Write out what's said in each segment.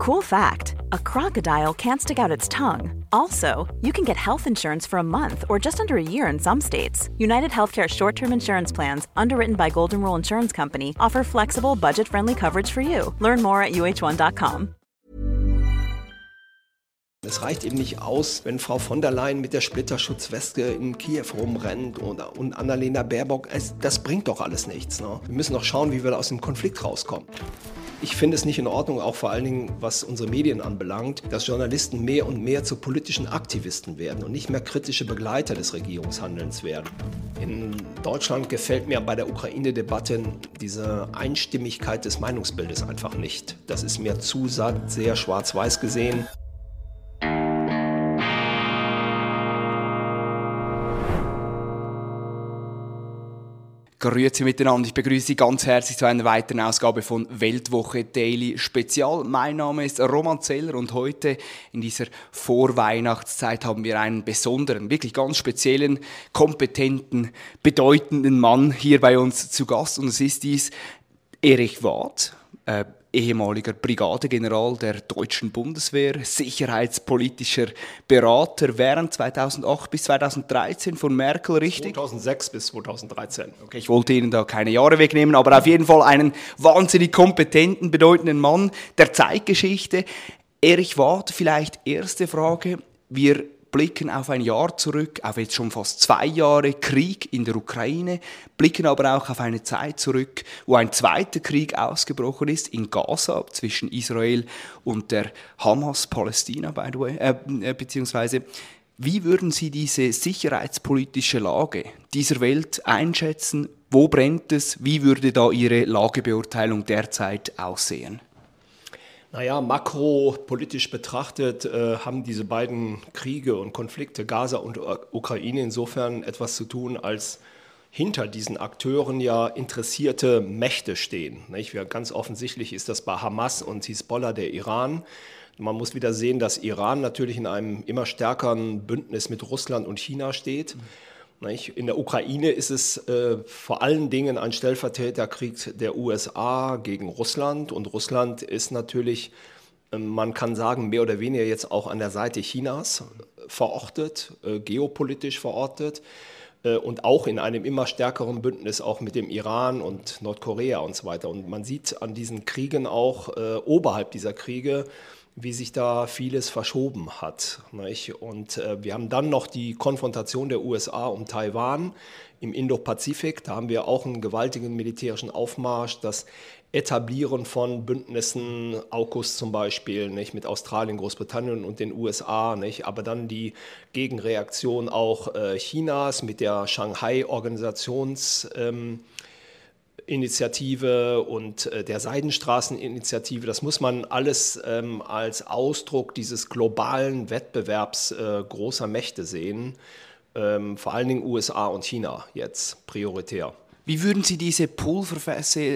Cool fact a crocodile can't stick out its tongue. Also, you can get health insurance for a month or just under a year in some states. United Healthcare short term insurance plans, underwritten by Golden Rule Insurance Company, offer flexible, budget friendly coverage for you. Learn more at uh1.com. Es reicht eben nicht aus, wenn Frau von der Leyen mit der Splitterschutzweste in Kiew rumrennt oder, und Annalena Baerbock. Es, das bringt doch alles nichts. Ne? Wir müssen doch schauen, wie wir aus dem Konflikt rauskommen. Ich finde es nicht in Ordnung, auch vor allen Dingen was unsere Medien anbelangt, dass Journalisten mehr und mehr zu politischen Aktivisten werden und nicht mehr kritische Begleiter des Regierungshandelns werden. In Deutschland gefällt mir bei der Ukraine-Debatte diese Einstimmigkeit des Meinungsbildes einfach nicht. Das ist mir zu sehr schwarz-weiß gesehen. Grüezi miteinander. Ich begrüße Sie ganz herzlich zu einer weiteren Ausgabe von Weltwoche Daily Spezial. Mein Name ist Roman Zeller und heute in dieser Vorweihnachtszeit haben wir einen besonderen, wirklich ganz speziellen, kompetenten, bedeutenden Mann hier bei uns zu Gast und es ist dies Erich Wad. Äh, ehemaliger Brigadegeneral der deutschen Bundeswehr, sicherheitspolitischer Berater während 2008 bis 2013 von Merkel, richtig? 2006 bis 2013. Okay, ich wollte Ihnen da keine Jahre wegnehmen, aber auf jeden Fall einen wahnsinnig kompetenten, bedeutenden Mann der Zeitgeschichte. Erich Wad, vielleicht erste Frage. Wir blicken auf ein Jahr zurück, auf jetzt schon fast zwei Jahre Krieg in der Ukraine, blicken aber auch auf eine Zeit zurück, wo ein zweiter Krieg ausgebrochen ist in Gaza zwischen Israel und der Hamas, Palästina, by the way, äh, äh beziehungsweise wie würden Sie diese sicherheitspolitische Lage dieser Welt einschätzen? Wo brennt es? Wie würde da Ihre Lagebeurteilung derzeit aussehen? Naja, makropolitisch betrachtet äh, haben diese beiden Kriege und Konflikte, Gaza und Ukraine, insofern etwas zu tun, als hinter diesen Akteuren ja interessierte Mächte stehen. Nicht? Ganz offensichtlich ist das bei Hamas und Hisbollah der Iran. Man muss wieder sehen, dass Iran natürlich in einem immer stärkeren Bündnis mit Russland und China steht. Mhm. In der Ukraine ist es äh, vor allen Dingen ein Stellvertreterkrieg der USA gegen Russland und Russland ist natürlich, äh, man kann sagen, mehr oder weniger jetzt auch an der Seite Chinas verortet, äh, geopolitisch verortet äh, und auch in einem immer stärkeren Bündnis auch mit dem Iran und Nordkorea und so weiter. Und man sieht an diesen Kriegen auch oberhalb dieser Kriege, wie sich da vieles verschoben hat. Nicht? Und äh, wir haben dann noch die Konfrontation der USA um Taiwan im Indo-Pazifik. Da haben wir auch einen gewaltigen militärischen Aufmarsch, das Etablieren von Bündnissen, AUKUS zum Beispiel, nicht, mit Australien, Großbritannien und den USA, nicht, aber dann die Gegenreaktion auch äh, Chinas mit der Shanghai-Organisations- ähm, Initiative und äh, der Seidenstraßeninitiative, das muss man alles ähm, als Ausdruck dieses globalen Wettbewerbs äh, großer Mächte sehen, ähm, vor allen Dingen USA und China jetzt prioritär. Wie würden Sie diese Pulverfässer,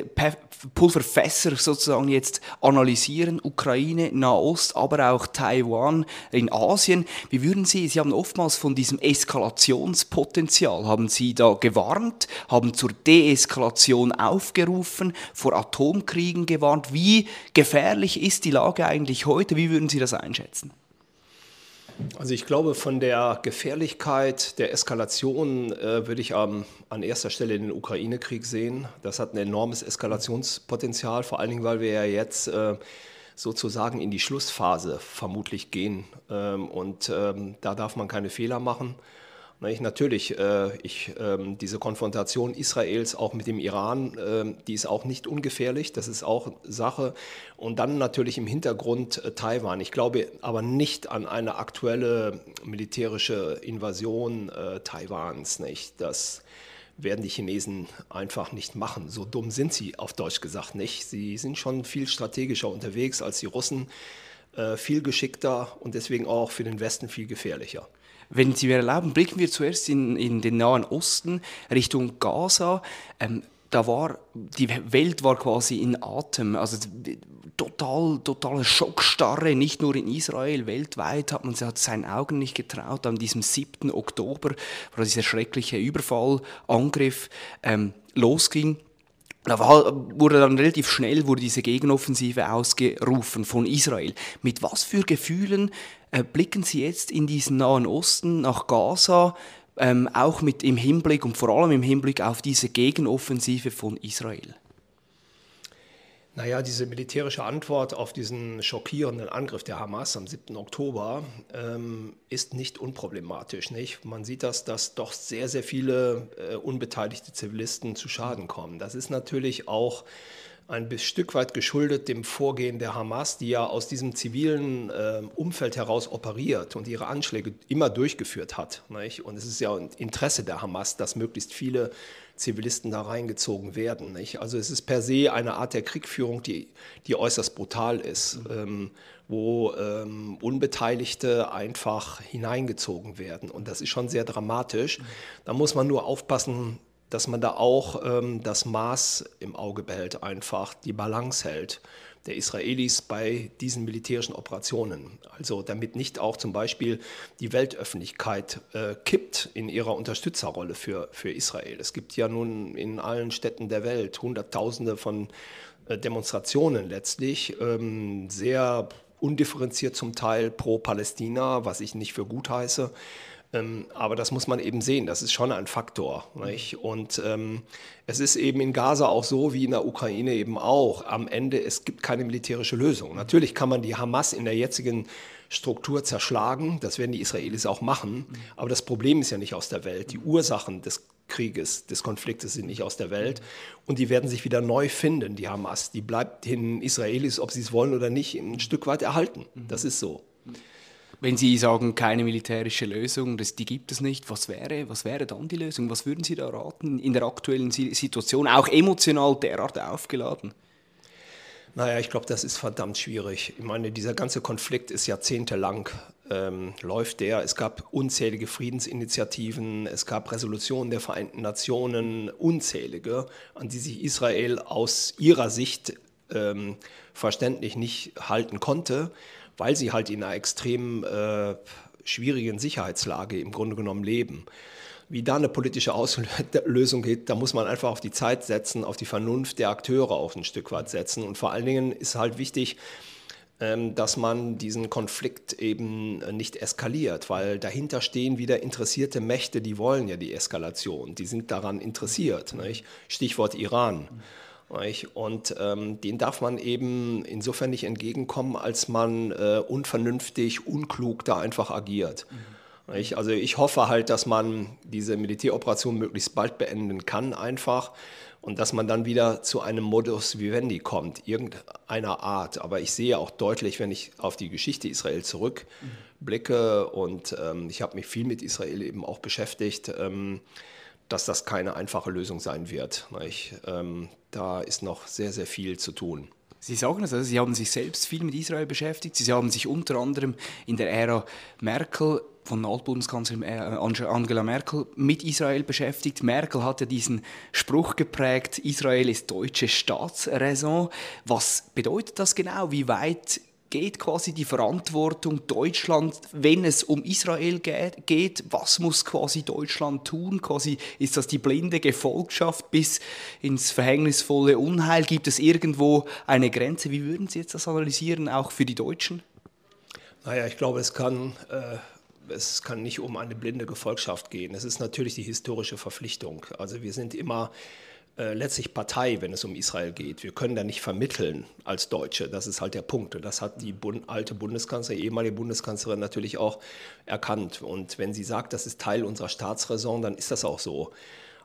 sozusagen jetzt analysieren? Ukraine, Nahost, aber auch Taiwan in Asien. Wie würden Sie, Sie haben oftmals von diesem Eskalationspotenzial, haben Sie da gewarnt, haben zur Deeskalation aufgerufen, vor Atomkriegen gewarnt. Wie gefährlich ist die Lage eigentlich heute? Wie würden Sie das einschätzen? Also ich glaube, von der Gefährlichkeit der Eskalation äh, würde ich ähm, an erster Stelle den Ukraine-Krieg sehen. Das hat ein enormes Eskalationspotenzial, vor allen Dingen, weil wir ja jetzt äh, sozusagen in die Schlussphase vermutlich gehen. Ähm, und ähm, da darf man keine Fehler machen. Ich, natürlich, äh, ich, ähm, diese Konfrontation Israels auch mit dem Iran, äh, die ist auch nicht ungefährlich, das ist auch Sache. Und dann natürlich im Hintergrund äh, Taiwan. Ich glaube aber nicht an eine aktuelle militärische Invasion äh, Taiwans. Nicht? Das werden die Chinesen einfach nicht machen. So dumm sind sie auf Deutsch gesagt nicht. Sie sind schon viel strategischer unterwegs als die Russen, äh, viel geschickter und deswegen auch für den Westen viel gefährlicher. Wenn Sie mir erlauben, blicken wir zuerst in, in den Nahen Osten, Richtung Gaza. Ähm, da war, die Welt war quasi in Atem. Also total, totale Schockstarre, nicht nur in Israel, weltweit hat man hat seinen Augen nicht getraut. An diesem 7. Oktober, wo dieser schreckliche Überfallangriff ähm, losging. Da wurde dann relativ schnell wurde diese Gegenoffensive ausgerufen von Israel. Mit was für Gefühlen äh, blicken Sie jetzt in diesen Nahen Osten, nach Gaza, ähm, auch mit im Hinblick und vor allem im Hinblick auf diese Gegenoffensive von Israel? Naja, diese militärische Antwort auf diesen schockierenden Angriff der Hamas am 7. Oktober ähm, ist nicht unproblematisch. Nicht? Man sieht das, dass doch sehr, sehr viele äh, unbeteiligte Zivilisten zu Schaden kommen. Das ist natürlich auch ein Stück weit geschuldet dem Vorgehen der Hamas, die ja aus diesem zivilen äh, Umfeld heraus operiert und ihre Anschläge immer durchgeführt hat. Nicht? Und es ist ja ein Interesse der Hamas, dass möglichst viele Zivilisten da reingezogen werden. Nicht? Also es ist per se eine Art der Kriegführung, die, die äußerst brutal ist, mhm. ähm, wo ähm, Unbeteiligte einfach hineingezogen werden. Und das ist schon sehr dramatisch. Mhm. Da muss man nur aufpassen, dass man da auch ähm, das Maß im Auge behält, einfach die Balance hält der Israelis bei diesen militärischen Operationen. Also damit nicht auch zum Beispiel die Weltöffentlichkeit äh, kippt in ihrer Unterstützerrolle für, für Israel. Es gibt ja nun in allen Städten der Welt Hunderttausende von äh, Demonstrationen letztlich, ähm, sehr undifferenziert zum Teil pro Palästina, was ich nicht für gut heiße. Ähm, aber das muss man eben sehen, das ist schon ein Faktor. Nicht? Und ähm, es ist eben in Gaza auch so, wie in der Ukraine eben auch, am Ende, es gibt keine militärische Lösung. Natürlich kann man die Hamas in der jetzigen Struktur zerschlagen, das werden die Israelis auch machen, aber das Problem ist ja nicht aus der Welt. Die Ursachen des Krieges, des Konfliktes sind nicht aus der Welt und die werden sich wieder neu finden, die Hamas. Die bleibt den Israelis, ob sie es wollen oder nicht, ein Stück weit erhalten. Das ist so. Wenn Sie sagen, keine militärische Lösung, das, die gibt es nicht, was wäre, was wäre dann die Lösung? Was würden Sie da raten in der aktuellen Situation, auch emotional derart aufgeladen? Naja, ich glaube, das ist verdammt schwierig. Ich meine, dieser ganze Konflikt ist jahrzehntelang ähm, läuft der. Es gab unzählige Friedensinitiativen, es gab Resolutionen der Vereinten Nationen, unzählige, an die sich Israel aus ihrer Sicht ähm, verständlich nicht halten konnte weil sie halt in einer extrem äh, schwierigen Sicherheitslage im Grunde genommen leben. Wie da eine politische Auslösung geht, da muss man einfach auf die Zeit setzen, auf die Vernunft der Akteure auch ein Stück weit setzen. Und vor allen Dingen ist halt wichtig, ähm, dass man diesen Konflikt eben nicht eskaliert, weil dahinter stehen wieder interessierte Mächte, die wollen ja die Eskalation, die sind daran interessiert. Nicht? Stichwort Iran. Und ähm, den darf man eben insofern nicht entgegenkommen, als man äh, unvernünftig, unklug da einfach agiert. Mhm. Also ich hoffe halt, dass man diese Militäroperation möglichst bald beenden kann einfach und dass man dann wieder zu einem Modus vivendi kommt, irgendeiner Art. Aber ich sehe auch deutlich, wenn ich auf die Geschichte Israel zurückblicke und ähm, ich habe mich viel mit Israel eben auch beschäftigt, ähm, dass das keine einfache Lösung sein wird. Ähm, da ist noch sehr, sehr viel zu tun. Sie sagen es, also Sie haben sich selbst viel mit Israel beschäftigt. Sie haben sich unter anderem in der Ära Merkel von Altbundeskanzlerin äh, Angela Merkel mit Israel beschäftigt. Merkel hat ja diesen Spruch geprägt, Israel ist deutsche Staatsräson. Was bedeutet das genau? Wie weit geht quasi die Verantwortung Deutschland, wenn es um Israel geht? Was muss quasi Deutschland tun? Quasi ist das die blinde Gefolgschaft bis ins verhängnisvolle Unheil? Gibt es irgendwo eine Grenze? Wie würden Sie jetzt das analysieren, auch für die Deutschen? Naja, ich glaube, es kann, äh, es kann nicht um eine blinde Gefolgschaft gehen. Es ist natürlich die historische Verpflichtung. Also wir sind immer äh, letztlich Partei, wenn es um Israel geht. Wir können da nicht vermitteln als Deutsche. Das ist halt der Punkt. Und das hat die Bund alte Bundeskanzlerin, ehemalige Bundeskanzlerin natürlich auch erkannt. Und wenn sie sagt, das ist Teil unserer Staatsräson, dann ist das auch so.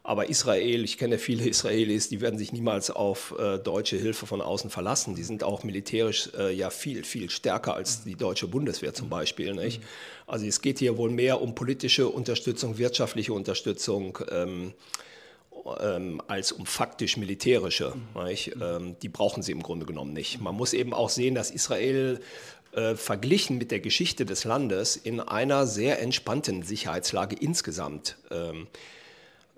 Aber Israel, ich kenne viele Israelis, die werden sich niemals auf äh, deutsche Hilfe von außen verlassen. Die sind auch militärisch äh, ja viel, viel stärker als die deutsche Bundeswehr zum Beispiel. Nicht? Also es geht hier wohl mehr um politische Unterstützung, wirtschaftliche Unterstützung. Ähm, ähm, als um faktisch militärische. Mhm. Ähm, die brauchen sie im Grunde genommen nicht. Man muss eben auch sehen, dass Israel äh, verglichen mit der Geschichte des Landes in einer sehr entspannten Sicherheitslage insgesamt ähm,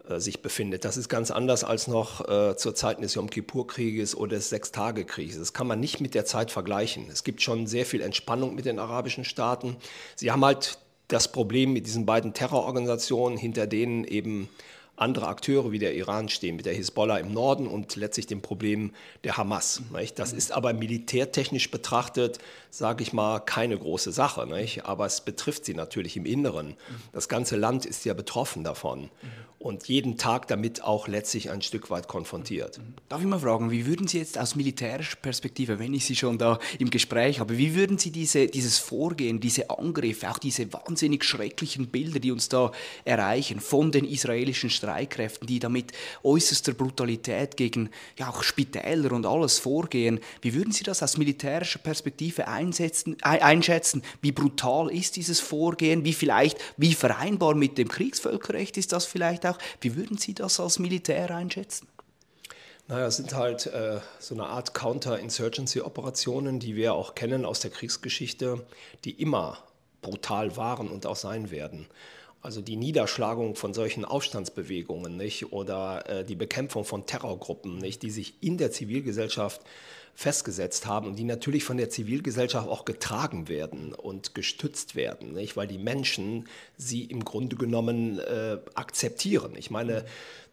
äh, sich befindet. Das ist ganz anders als noch äh, zur Zeit des Yom Kippur-Krieges oder des Sechstagekrieges. Das kann man nicht mit der Zeit vergleichen. Es gibt schon sehr viel Entspannung mit den arabischen Staaten. Sie haben halt das Problem mit diesen beiden Terrororganisationen, hinter denen eben andere Akteure wie der Iran stehen, mit der Hisbollah im Norden und letztlich dem Problem der Hamas. Nicht? Das ist aber militärtechnisch betrachtet, sage ich mal, keine große Sache. Nicht? Aber es betrifft sie natürlich im Inneren. Das ganze Land ist ja betroffen davon und jeden Tag damit auch letztlich ein Stück weit konfrontiert. Darf ich mal fragen, wie würden Sie jetzt aus militärischer Perspektive, wenn ich Sie schon da im Gespräch habe, wie würden Sie diese, dieses Vorgehen, diese Angriffe, auch diese wahnsinnig schrecklichen Bilder, die uns da erreichen von den israelischen Streitkräften, die da mit äußerster Brutalität gegen ja, auch Spitäler und alles vorgehen, wie würden Sie das aus militärischer Perspektive einsetzen, einschätzen? Wie brutal ist dieses Vorgehen? Wie vielleicht, wie vereinbar mit dem Kriegsvölkerrecht ist das vielleicht auch? Wie würden Sie das als Militär einschätzen? Naja, es sind halt äh, so eine Art Counter-Insurgency-Operationen, die wir auch kennen aus der Kriegsgeschichte, die immer brutal waren und auch sein werden. Also die Niederschlagung von solchen Aufstandsbewegungen nicht, oder äh, die Bekämpfung von Terrorgruppen, nicht, die sich in der Zivilgesellschaft festgesetzt haben und die natürlich von der Zivilgesellschaft auch getragen werden und gestützt werden, nicht? weil die Menschen sie im Grunde genommen äh, akzeptieren. Ich meine,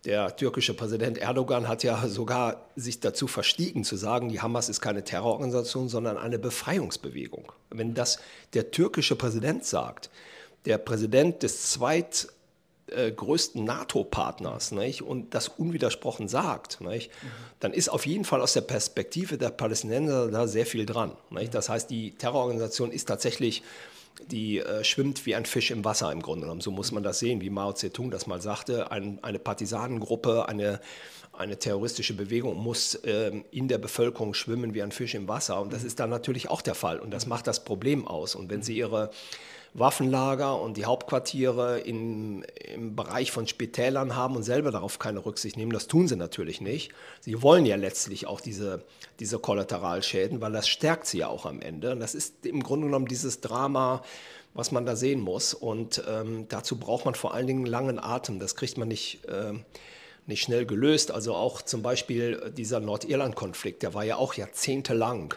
der türkische Präsident Erdogan hat ja sogar sich dazu verstiegen zu sagen, die Hamas ist keine Terrororganisation, sondern eine Befreiungsbewegung. Wenn das der türkische Präsident sagt, der Präsident des zweit äh, größten NATO-Partners und das unwidersprochen sagt, nicht, mhm. dann ist auf jeden Fall aus der Perspektive der Palästinenser da sehr viel dran. Nicht? Das heißt, die Terrororganisation ist tatsächlich, die äh, schwimmt wie ein Fisch im Wasser im Grunde genommen. So muss man das sehen, wie Mao Zedong das mal sagte. Ein, eine Partisanengruppe, eine, eine terroristische Bewegung muss äh, in der Bevölkerung schwimmen wie ein Fisch im Wasser. Und das ist dann natürlich auch der Fall. Und das macht das Problem aus. Und wenn sie ihre Waffenlager und die Hauptquartiere in, im Bereich von Spitälern haben und selber darauf keine Rücksicht nehmen. Das tun sie natürlich nicht. Sie wollen ja letztlich auch diese, diese Kollateralschäden, weil das stärkt sie ja auch am Ende. Und das ist im Grunde genommen dieses Drama, was man da sehen muss. Und ähm, dazu braucht man vor allen Dingen langen Atem. Das kriegt man nicht. Äh, nicht schnell gelöst. Also auch zum Beispiel dieser Nordirland-Konflikt, der war ja auch jahrzehntelang.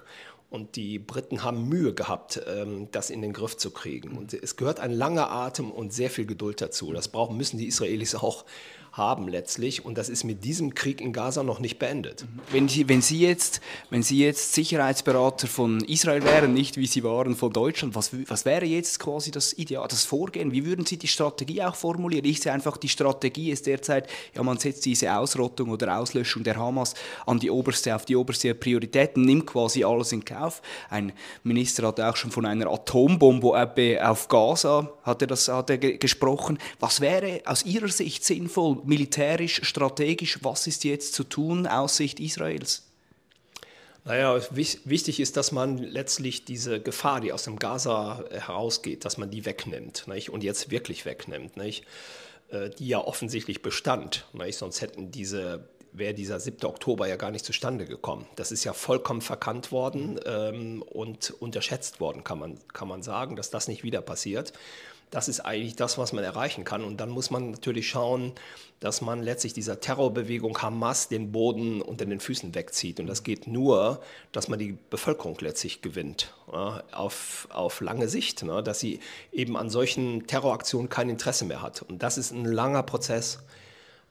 Und die Briten haben Mühe gehabt, ähm, das in den Griff zu kriegen. Und es gehört ein langer Atem und sehr viel Geduld dazu. Das brauchen, müssen die Israelis auch haben letztlich. Und das ist mit diesem Krieg in Gaza noch nicht beendet. Wenn Sie, wenn Sie, jetzt, wenn Sie jetzt Sicherheitsberater von Israel wären, nicht wie Sie waren von Deutschland, was, was wäre jetzt quasi das Ideal, das Vorgehen? Wie würden Sie die Strategie auch formulieren? Ich sehe einfach, die Strategie ist derzeit, ja, man setzt diese Ausrottung oder Auslöschung der Hamas an die oberste, auf die oberste Priorität, nimmt quasi alles in Kauf. Ein Minister hat auch schon von einer Atombombe auf Gaza hat er das, hat er gesprochen. Was wäre aus Ihrer Sicht sinnvoll? Militärisch, strategisch, was ist jetzt zu tun aus Sicht Israels? Naja, wichtig ist, dass man letztlich diese Gefahr, die aus dem Gaza herausgeht, dass man die wegnimmt nicht? und jetzt wirklich wegnimmt, nicht? Äh, die ja offensichtlich bestand. Nicht? Sonst hätten diese, wäre dieser 7. Oktober ja gar nicht zustande gekommen. Das ist ja vollkommen verkannt worden ähm, und unterschätzt worden, kann man, kann man sagen, dass das nicht wieder passiert. Das ist eigentlich das, was man erreichen kann. Und dann muss man natürlich schauen, dass man letztlich dieser Terrorbewegung Hamas den Boden unter den Füßen wegzieht. Und das geht nur, dass man die Bevölkerung letztlich gewinnt, ja, auf, auf lange Sicht, ne, dass sie eben an solchen Terroraktionen kein Interesse mehr hat. Und das ist ein langer Prozess.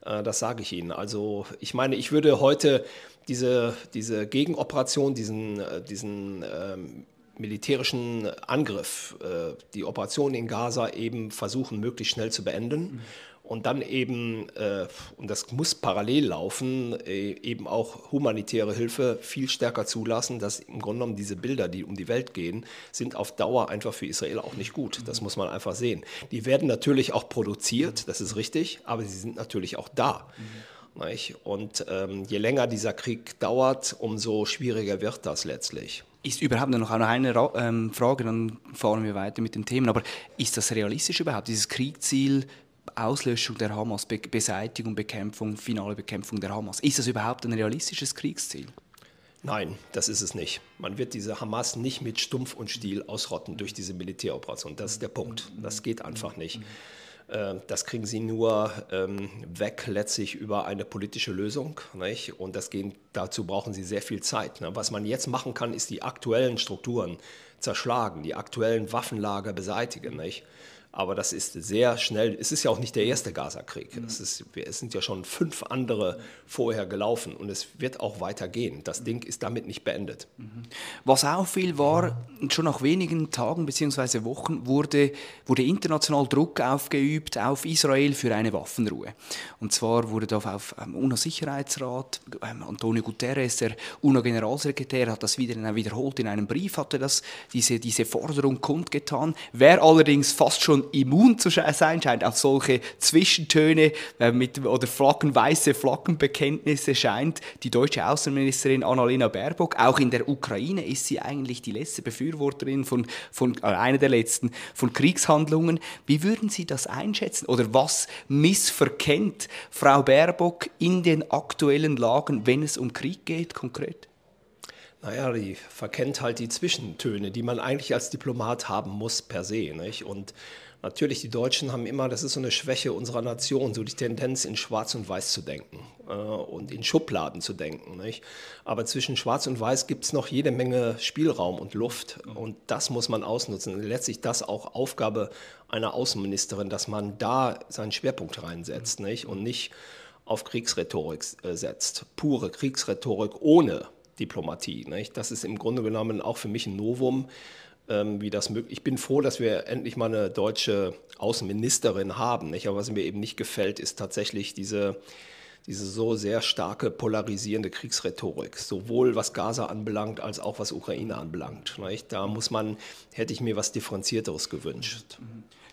Äh, das sage ich Ihnen. Also ich meine, ich würde heute diese, diese Gegenoperation, diesen, äh, diesen ähm, militärischen Angriff, äh, die Operation in Gaza eben versuchen, möglichst schnell zu beenden. Mhm. Und dann eben, äh, und das muss parallel laufen, äh, eben auch humanitäre Hilfe viel stärker zulassen, dass im Grunde genommen diese Bilder, die um die Welt gehen, sind auf Dauer einfach für Israel auch nicht gut. Das muss man einfach sehen. Die werden natürlich auch produziert, das ist richtig, aber sie sind natürlich auch da. Mhm. Und ähm, je länger dieser Krieg dauert, umso schwieriger wird das letztlich ist überhaupt noch eine ähm, Frage, dann fahren wir weiter mit den Themen. Aber ist das realistisch überhaupt, dieses Kriegsziel, Auslöschung der Hamas, Be Beseitigung, Bekämpfung, finale Bekämpfung der Hamas? Ist das überhaupt ein realistisches Kriegsziel? Nein, das ist es nicht. Man wird diese Hamas nicht mit Stumpf und Stiel ausrotten durch diese Militäroperation. Das ist der Punkt. Das geht einfach nicht. Äh, das kriegen sie nur ähm, weg letztlich über eine politische Lösung. Nicht? Und das gehen, dazu brauchen sie sehr viel Zeit. Ne? Was man jetzt machen kann, ist die aktuellen Strukturen zerschlagen, die aktuellen Waffenlager beseitigen. Nicht? Aber das ist sehr schnell, es ist ja auch nicht der erste Gaza-Krieg. Es, sind ja schon fünf andere vorher gelaufen und es wird auch weitergehen. Das Ding ist damit nicht beendet. Was auffiel, war, schon nach wenigen Tagen bzw. Wochen wurde, wurde international Druck aufgeübt auf Israel für eine Waffenruhe. Und zwar wurde da auf ähm, UNO-Sicherheitsrat, ähm, Antonio Guterres, der UNO-Generalsekretär, hat das wieder wiederholt in einem Brief, hatte das, diese, diese Forderung kundgetan. Wer allerdings fast schon immun zu sein scheint auf solche Zwischentöne äh, mit, oder Flaggen, weiße Flaggenbekenntnisse scheint die deutsche Außenministerin Annalena Baerbock. Auch in der Ukraine ist sie eigentlich die letzte Befürworterin von, von äh, einer der letzten von Kriegshandlungen. Wie würden Sie das einschätzen oder was missverkennt Frau Baerbock in den aktuellen Lagen, wenn es um Krieg geht konkret? Naja, die verkennt halt die Zwischentöne, die man eigentlich als Diplomat haben muss per se. Nicht? Und natürlich, die Deutschen haben immer, das ist so eine Schwäche unserer Nation, so die Tendenz, in Schwarz und Weiß zu denken äh, und in Schubladen zu denken. Nicht? Aber zwischen Schwarz und Weiß gibt es noch jede Menge Spielraum und Luft. Und das muss man ausnutzen. Und letztlich das auch Aufgabe einer Außenministerin, dass man da seinen Schwerpunkt reinsetzt nicht? und nicht auf Kriegsrhetorik äh, setzt. Pure Kriegsrhetorik ohne Diplomatie. Nicht? Das ist im Grunde genommen auch für mich ein Novum, wie das möglich. Ich bin froh, dass wir endlich mal eine deutsche Außenministerin haben. Nicht? Aber was mir eben nicht gefällt, ist tatsächlich diese, diese so sehr starke polarisierende Kriegsrhetorik, sowohl was Gaza anbelangt als auch was Ukraine anbelangt. Nicht? Da muss man, hätte ich mir was Differenzierteres gewünscht.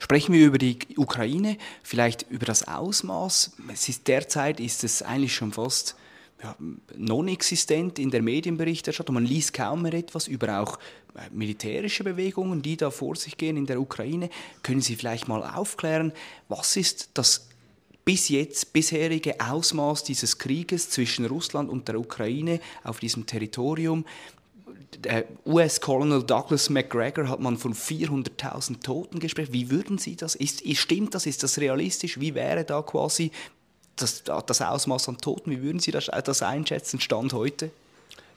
Sprechen wir über die Ukraine, vielleicht über das Ausmaß. Es ist derzeit ist es eigentlich schon fast ja, non-existent in der Medienberichterstattung. Man liest kaum mehr etwas über auch äh, militärische Bewegungen, die da vor sich gehen in der Ukraine. Können Sie vielleicht mal aufklären, was ist das bis jetzt bisherige Ausmaß dieses Krieges zwischen Russland und der Ukraine auf diesem Territorium? US-Colonel Douglas McGregor hat man von 400.000 Toten gesprochen. Wie würden Sie das? Ist, stimmt das? Ist das realistisch? Wie wäre da quasi das, das Ausmaß an Toten, wie würden Sie das, das einschätzen, Stand heute?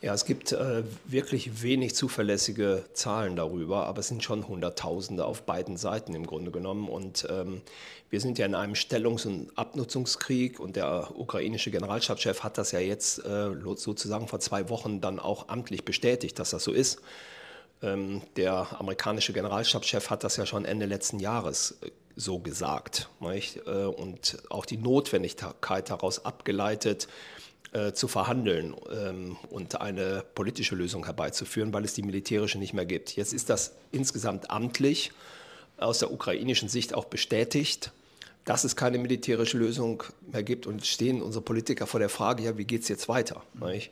Ja, es gibt äh, wirklich wenig zuverlässige Zahlen darüber, aber es sind schon Hunderttausende auf beiden Seiten im Grunde genommen. Und ähm, wir sind ja in einem Stellungs- und Abnutzungskrieg und der ukrainische Generalstabschef hat das ja jetzt äh, sozusagen vor zwei Wochen dann auch amtlich bestätigt, dass das so ist. Ähm, der amerikanische Generalstabschef hat das ja schon Ende letzten Jahres äh, so gesagt nicht? Äh, und auch die Notwendigkeit daraus abgeleitet, äh, zu verhandeln ähm, und eine politische Lösung herbeizuführen, weil es die militärische nicht mehr gibt. Jetzt ist das insgesamt amtlich aus der ukrainischen Sicht auch bestätigt, dass es keine militärische Lösung mehr gibt und stehen unsere Politiker vor der Frage, ja, wie geht es jetzt weiter?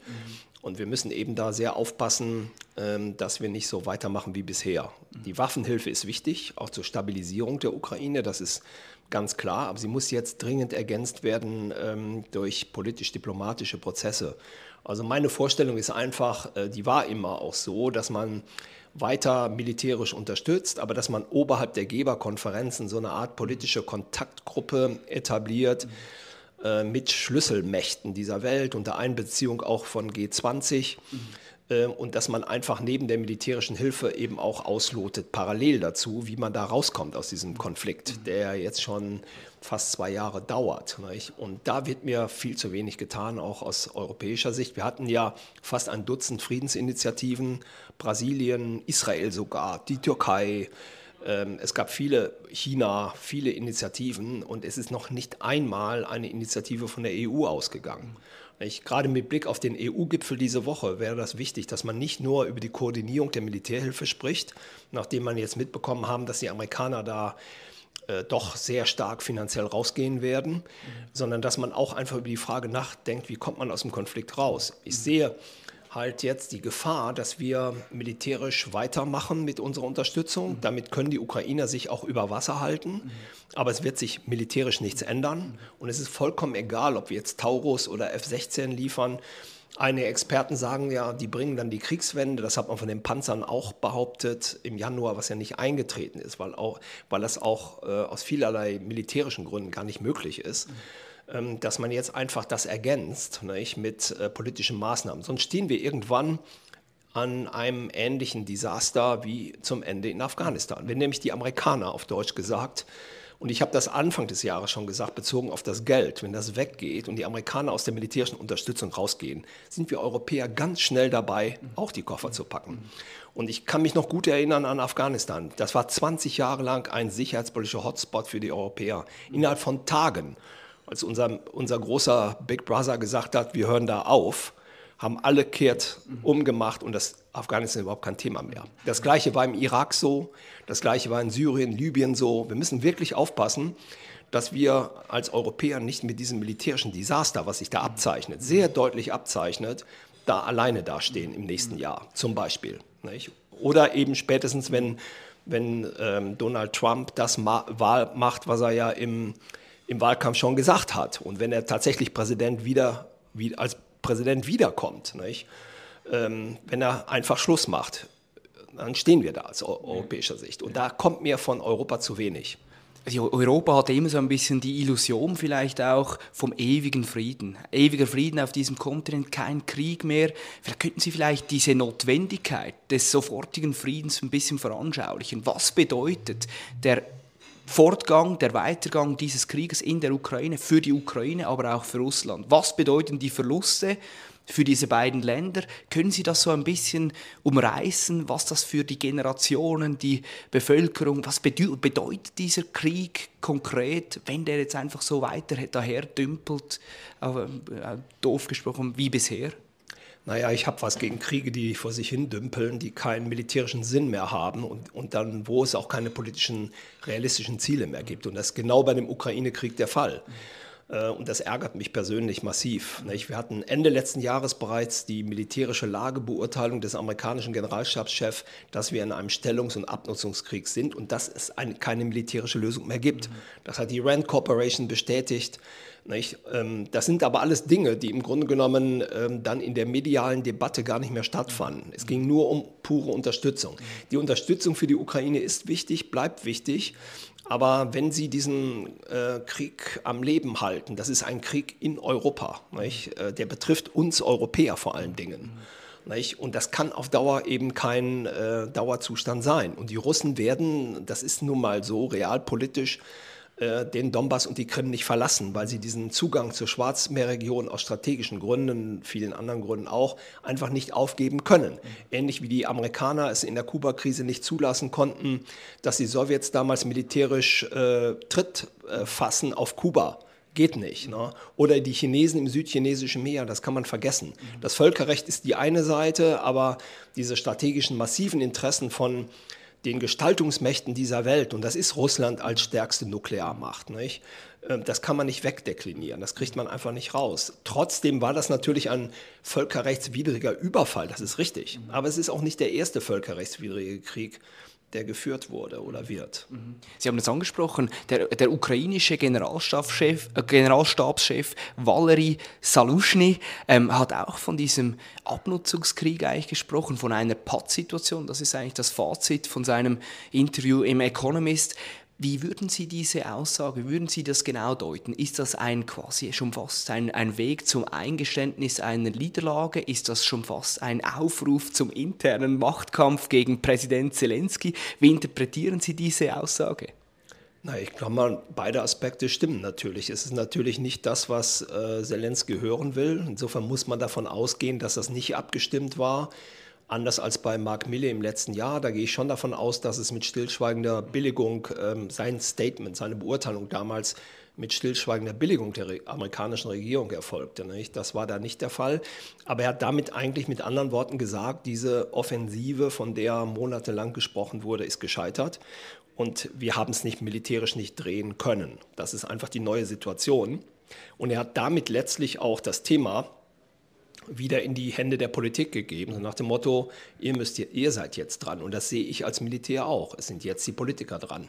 Mhm. Und wir müssen eben da sehr aufpassen, ähm, dass wir nicht so weitermachen wie bisher. Die Waffenhilfe ist wichtig, auch zur Stabilisierung der Ukraine, das ist ganz klar, aber sie muss jetzt dringend ergänzt werden ähm, durch politisch-diplomatische Prozesse. Also meine Vorstellung ist einfach, äh, die war immer auch so, dass man weiter militärisch unterstützt, aber dass man oberhalb der Geberkonferenzen so eine Art politische Kontaktgruppe etabliert. Mhm äh, mit Schlüsselmächten dieser Welt, unter Einbeziehung auch von G20. Mhm. Äh, und dass man einfach neben der militärischen Hilfe eben auch auslotet, parallel dazu, wie man da rauskommt aus diesem Konflikt, mhm. der jetzt schon fast zwei Jahre dauert. Nicht? Und da wird mir viel zu wenig getan, auch aus europäischer Sicht. Wir hatten ja fast ein Dutzend Friedensinitiativen, Brasilien, Israel sogar, die Türkei, ähm, es gab viele China, viele Initiativen und es ist noch nicht einmal eine Initiative von der EU ausgegangen. Ich, gerade mit Blick auf den EU-Gipfel diese Woche wäre das wichtig, dass man nicht nur über die Koordinierung der Militärhilfe spricht, nachdem man jetzt mitbekommen haben, dass die Amerikaner da äh, doch sehr stark finanziell rausgehen werden, mhm. sondern dass man auch einfach über die Frage nachdenkt, wie kommt man aus dem Konflikt raus. Ich sehe halt jetzt die Gefahr, dass wir militärisch weitermachen mit unserer Unterstützung. Mhm. Damit können die Ukrainer sich auch über Wasser halten. Mhm. Aber es wird sich militärisch nichts ändern. Mhm. Und es ist vollkommen egal, ob wir jetzt Taurus oder F-16 liefern. Einige Experten sagen ja, die bringen dann die Kriegswende. Das hat man von den Panzern auch behauptet im Januar, was ja nicht eingetreten ist, weil, auch, weil das auch äh, aus vielerlei militärischen Gründen gar nicht möglich ist. Mhm. Ähm, dass man jetzt einfach das ergänzt nicht, mit äh, politischen Maßnahmen. Sonst stehen wir irgendwann an einem ähnlichen Desaster wie zum Ende in Afghanistan. Wenn nämlich die Amerikaner auf Deutsch gesagt, und ich habe das Anfang des Jahres schon gesagt, bezogen auf das Geld, wenn das weggeht und die Amerikaner aus der militärischen Unterstützung rausgehen, sind wir Europäer ganz schnell dabei, auch die Koffer zu packen. Und ich kann mich noch gut erinnern an Afghanistan. Das war 20 Jahre lang ein sicherheitspolitischer Hotspot für die Europäer. Innerhalb von Tagen, als unser, unser großer Big Brother gesagt hat, wir hören da auf, haben alle kehrt umgemacht und das Afghanistan ist überhaupt kein Thema mehr. Das gleiche war im Irak so, das gleiche war in Syrien, Libyen so. Wir müssen wirklich aufpassen, dass wir als Europäer nicht mit diesem militärischen Desaster, was sich da abzeichnet, sehr deutlich abzeichnet, da alleine dastehen im nächsten Jahr, zum Beispiel. Nicht? Oder eben spätestens, wenn, wenn ähm, Donald Trump das ma macht, was er ja im, im Wahlkampf schon gesagt hat. Und wenn er tatsächlich Präsident wieder, wie, als Präsident wiederkommt, nicht? Ähm, wenn er einfach Schluss macht, dann stehen wir da aus europäischer Sicht. Und da kommt mir von Europa zu wenig. Also Europa hat immer so ein bisschen die Illusion vielleicht auch vom ewigen Frieden. Ewiger Frieden auf diesem Kontinent, kein Krieg mehr. Vielleicht könnten Sie vielleicht diese Notwendigkeit des sofortigen Friedens ein bisschen veranschaulichen. Was bedeutet der Fortgang, der Weitergang dieses Krieges in der Ukraine für die Ukraine, aber auch für Russland? Was bedeuten die Verluste für diese beiden Länder? Können Sie das so ein bisschen umreißen, was das für die Generationen, die Bevölkerung, was bedeutet dieser Krieg konkret, wenn der jetzt einfach so weiter daher dümpelt, äh, doof gesprochen, wie bisher? Naja, ich habe was gegen Kriege, die vor sich hin dümpeln, die keinen militärischen Sinn mehr haben und, und dann, wo es auch keine politischen, realistischen Ziele mehr gibt. Und das ist genau bei dem Ukraine-Krieg der Fall. Äh, und das ärgert mich persönlich massiv. Wir hatten Ende letzten Jahres bereits die militärische Lagebeurteilung des amerikanischen Generalstabschefs, dass wir in einem Stellungs- und Abnutzungskrieg sind und dass es eine, keine militärische Lösung mehr gibt. Das hat die Rand Corporation bestätigt. Ähm, das sind aber alles Dinge, die im Grunde genommen ähm, dann in der medialen Debatte gar nicht mehr stattfanden. Es ging nur um pure Unterstützung. Die Unterstützung für die Ukraine ist wichtig, bleibt wichtig. Aber wenn Sie diesen äh, Krieg am Leben halten, das ist ein Krieg in Europa? Äh, der betrifft uns Europäer vor allen Dingen. Nicht? Und das kann auf Dauer eben kein äh, Dauerzustand sein. Und die Russen werden, das ist nun mal so realpolitisch, äh, den Donbass und die Krim nicht verlassen, weil sie diesen Zugang zur Schwarzmeerregion aus strategischen Gründen, vielen anderen Gründen auch, einfach nicht aufgeben können. Ähnlich wie die Amerikaner es in der Kuba-Krise nicht zulassen konnten, dass die Sowjets damals militärisch äh, Tritt äh, fassen auf Kuba geht nicht. Ne? Oder die Chinesen im südchinesischen Meer, das kann man vergessen. Das Völkerrecht ist die eine Seite, aber diese strategischen massiven Interessen von den Gestaltungsmächten dieser Welt, und das ist Russland als stärkste Nuklearmacht, nicht? Ähm, das kann man nicht wegdeklinieren, das kriegt man einfach nicht raus. Trotzdem war das natürlich ein völkerrechtswidriger Überfall, das ist richtig. Aber es ist auch nicht der erste völkerrechtswidrige Krieg, der geführt wurde oder wird. Sie haben es angesprochen, der, der ukrainische Generalstabschef, äh, Generalstabschef Valery Salushny ähm, hat auch von diesem Abnutzungskrieg eigentlich gesprochen, von einer Pattsituation. Das ist eigentlich das Fazit von seinem Interview im Economist. Wie würden Sie diese Aussage, würden Sie das genau deuten? Ist das ein quasi schon fast ein, ein Weg zum Eingeständnis einer Niederlage? Ist das schon fast ein Aufruf zum internen Machtkampf gegen Präsident Zelensky? Wie interpretieren Sie diese Aussage? Na, ich glaube beide Aspekte stimmen natürlich. Es ist natürlich nicht das, was äh, Zelensky hören will. Insofern muss man davon ausgehen, dass das nicht abgestimmt war. Anders als bei Mark Mille im letzten Jahr, da gehe ich schon davon aus, dass es mit stillschweigender Billigung ähm, sein Statement, seine Beurteilung damals mit stillschweigender Billigung der amerikanischen Regierung erfolgte. Nicht? Das war da nicht der Fall. Aber er hat damit eigentlich mit anderen Worten gesagt, diese Offensive, von der monatelang gesprochen wurde, ist gescheitert. Und wir haben es nicht militärisch nicht drehen können. Das ist einfach die neue Situation. Und er hat damit letztlich auch das Thema wieder in die Hände der Politik gegeben, so nach dem Motto, ihr, müsst, ihr seid jetzt dran. Und das sehe ich als Militär auch. Es sind jetzt die Politiker dran.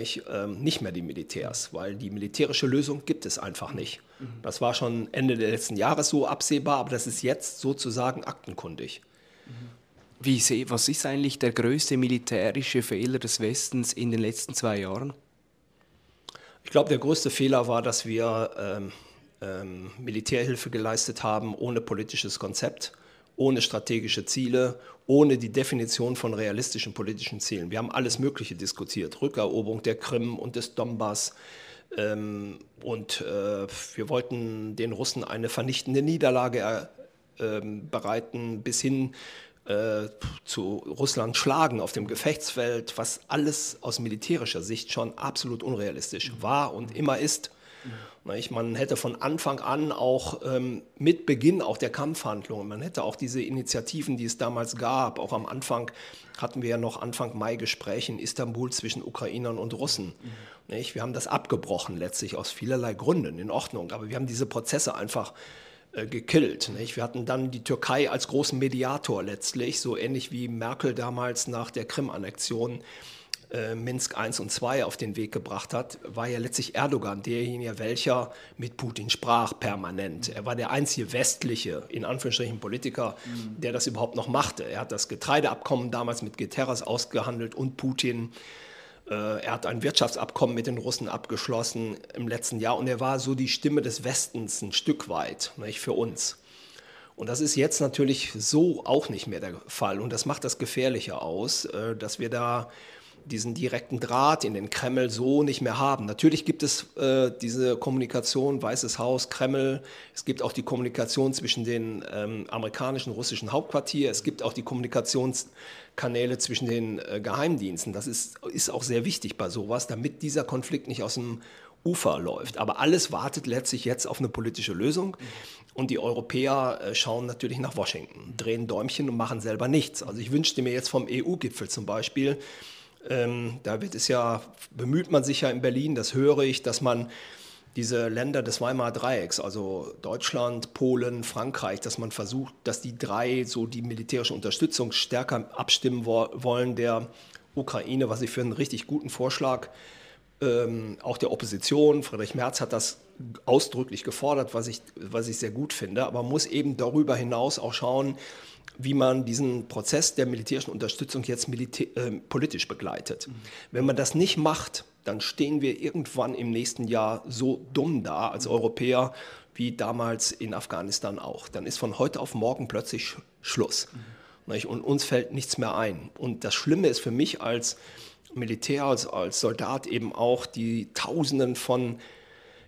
Ich, ähm, nicht mehr die Militärs, weil die militärische Lösung gibt es einfach nicht. Das war schon Ende des letzten Jahres so absehbar, aber das ist jetzt sozusagen aktenkundig. Wie sehe, was ist eigentlich der größte militärische Fehler des Westens in den letzten zwei Jahren? Ich glaube, der größte Fehler war, dass wir ähm, ähm, Militärhilfe geleistet haben ohne politisches Konzept ohne strategische Ziele, ohne die Definition von realistischen politischen Zielen. Wir haben alles Mögliche diskutiert, Rückeroberung der Krim und des Donbass. Ähm, und äh, wir wollten den Russen eine vernichtende Niederlage äh, bereiten, bis hin äh, zu Russland schlagen auf dem Gefechtsfeld, was alles aus militärischer Sicht schon absolut unrealistisch war und immer ist. Man hätte von Anfang an auch ähm, mit Beginn auch der Kampfhandlungen, man hätte auch diese Initiativen, die es damals gab, auch am Anfang hatten wir ja noch Anfang Mai Gespräche in Istanbul zwischen Ukrainern und Russen. Mhm. Wir haben das abgebrochen letztlich aus vielerlei Gründen, in Ordnung, aber wir haben diese Prozesse einfach äh, gekillt. Nicht? Wir hatten dann die Türkei als großen Mediator letztlich, so ähnlich wie Merkel damals nach der Krim-Annexion äh, Minsk I und II auf den Weg gebracht hat, war ja letztlich Erdogan derjenige, welcher mit Putin sprach permanent. Er war der einzige westliche, in Anführungsstrichen, Politiker, der das überhaupt noch machte. Er hat das Getreideabkommen damals mit Guterres ausgehandelt und Putin. Äh, er hat ein Wirtschaftsabkommen mit den Russen abgeschlossen im letzten Jahr und er war so die Stimme des Westens ein Stück weit nicht, für uns. Und das ist jetzt natürlich so auch nicht mehr der Fall. Und das macht das Gefährliche aus, äh, dass wir da diesen direkten Draht in den Kreml so nicht mehr haben. Natürlich gibt es äh, diese Kommunikation Weißes Haus, Kreml. Es gibt auch die Kommunikation zwischen den ähm, amerikanischen russischen Hauptquartier. Es gibt auch die Kommunikationskanäle zwischen den äh, Geheimdiensten. Das ist, ist auch sehr wichtig bei sowas, damit dieser Konflikt nicht aus dem Ufer läuft. Aber alles wartet letztlich jetzt auf eine politische Lösung. Und die Europäer äh, schauen natürlich nach Washington, drehen Däumchen und machen selber nichts. Also ich wünschte mir jetzt vom EU-Gipfel zum Beispiel, ähm, da wird es ja, bemüht man sich ja in Berlin, das höre ich, dass man diese Länder des Weimarer Dreiecks, also Deutschland, Polen, Frankreich, dass man versucht, dass die drei so die militärische Unterstützung stärker abstimmen wo wollen der Ukraine, was ich für einen richtig guten Vorschlag ähm, auch der Opposition, Friedrich Merz hat das ausdrücklich gefordert, was ich, was ich sehr gut finde, aber man muss eben darüber hinaus auch schauen, wie man diesen Prozess der militärischen Unterstützung jetzt äh, politisch begleitet. Mhm. Wenn man das nicht macht, dann stehen wir irgendwann im nächsten Jahr so dumm da als Europäer wie damals in Afghanistan auch. Dann ist von heute auf morgen plötzlich Schluss. Mhm. Und uns fällt nichts mehr ein. Und das Schlimme ist für mich als Militär, als, als Soldat eben auch die Tausenden von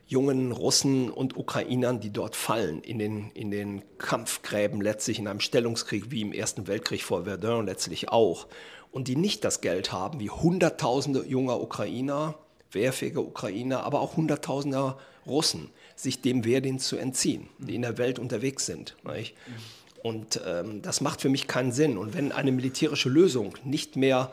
jungen Russen und Ukrainern, die dort fallen, in den, in den Kampfgräben letztlich in einem Stellungskrieg wie im Ersten Weltkrieg vor Verdun letztlich auch, und die nicht das Geld haben, wie Hunderttausende junger Ukrainer, wehrfähige Ukrainer, aber auch Hunderttausender Russen, sich dem Wehrdienst zu entziehen, die in der Welt unterwegs sind. Nicht? Und ähm, das macht für mich keinen Sinn. Und wenn eine militärische Lösung nicht mehr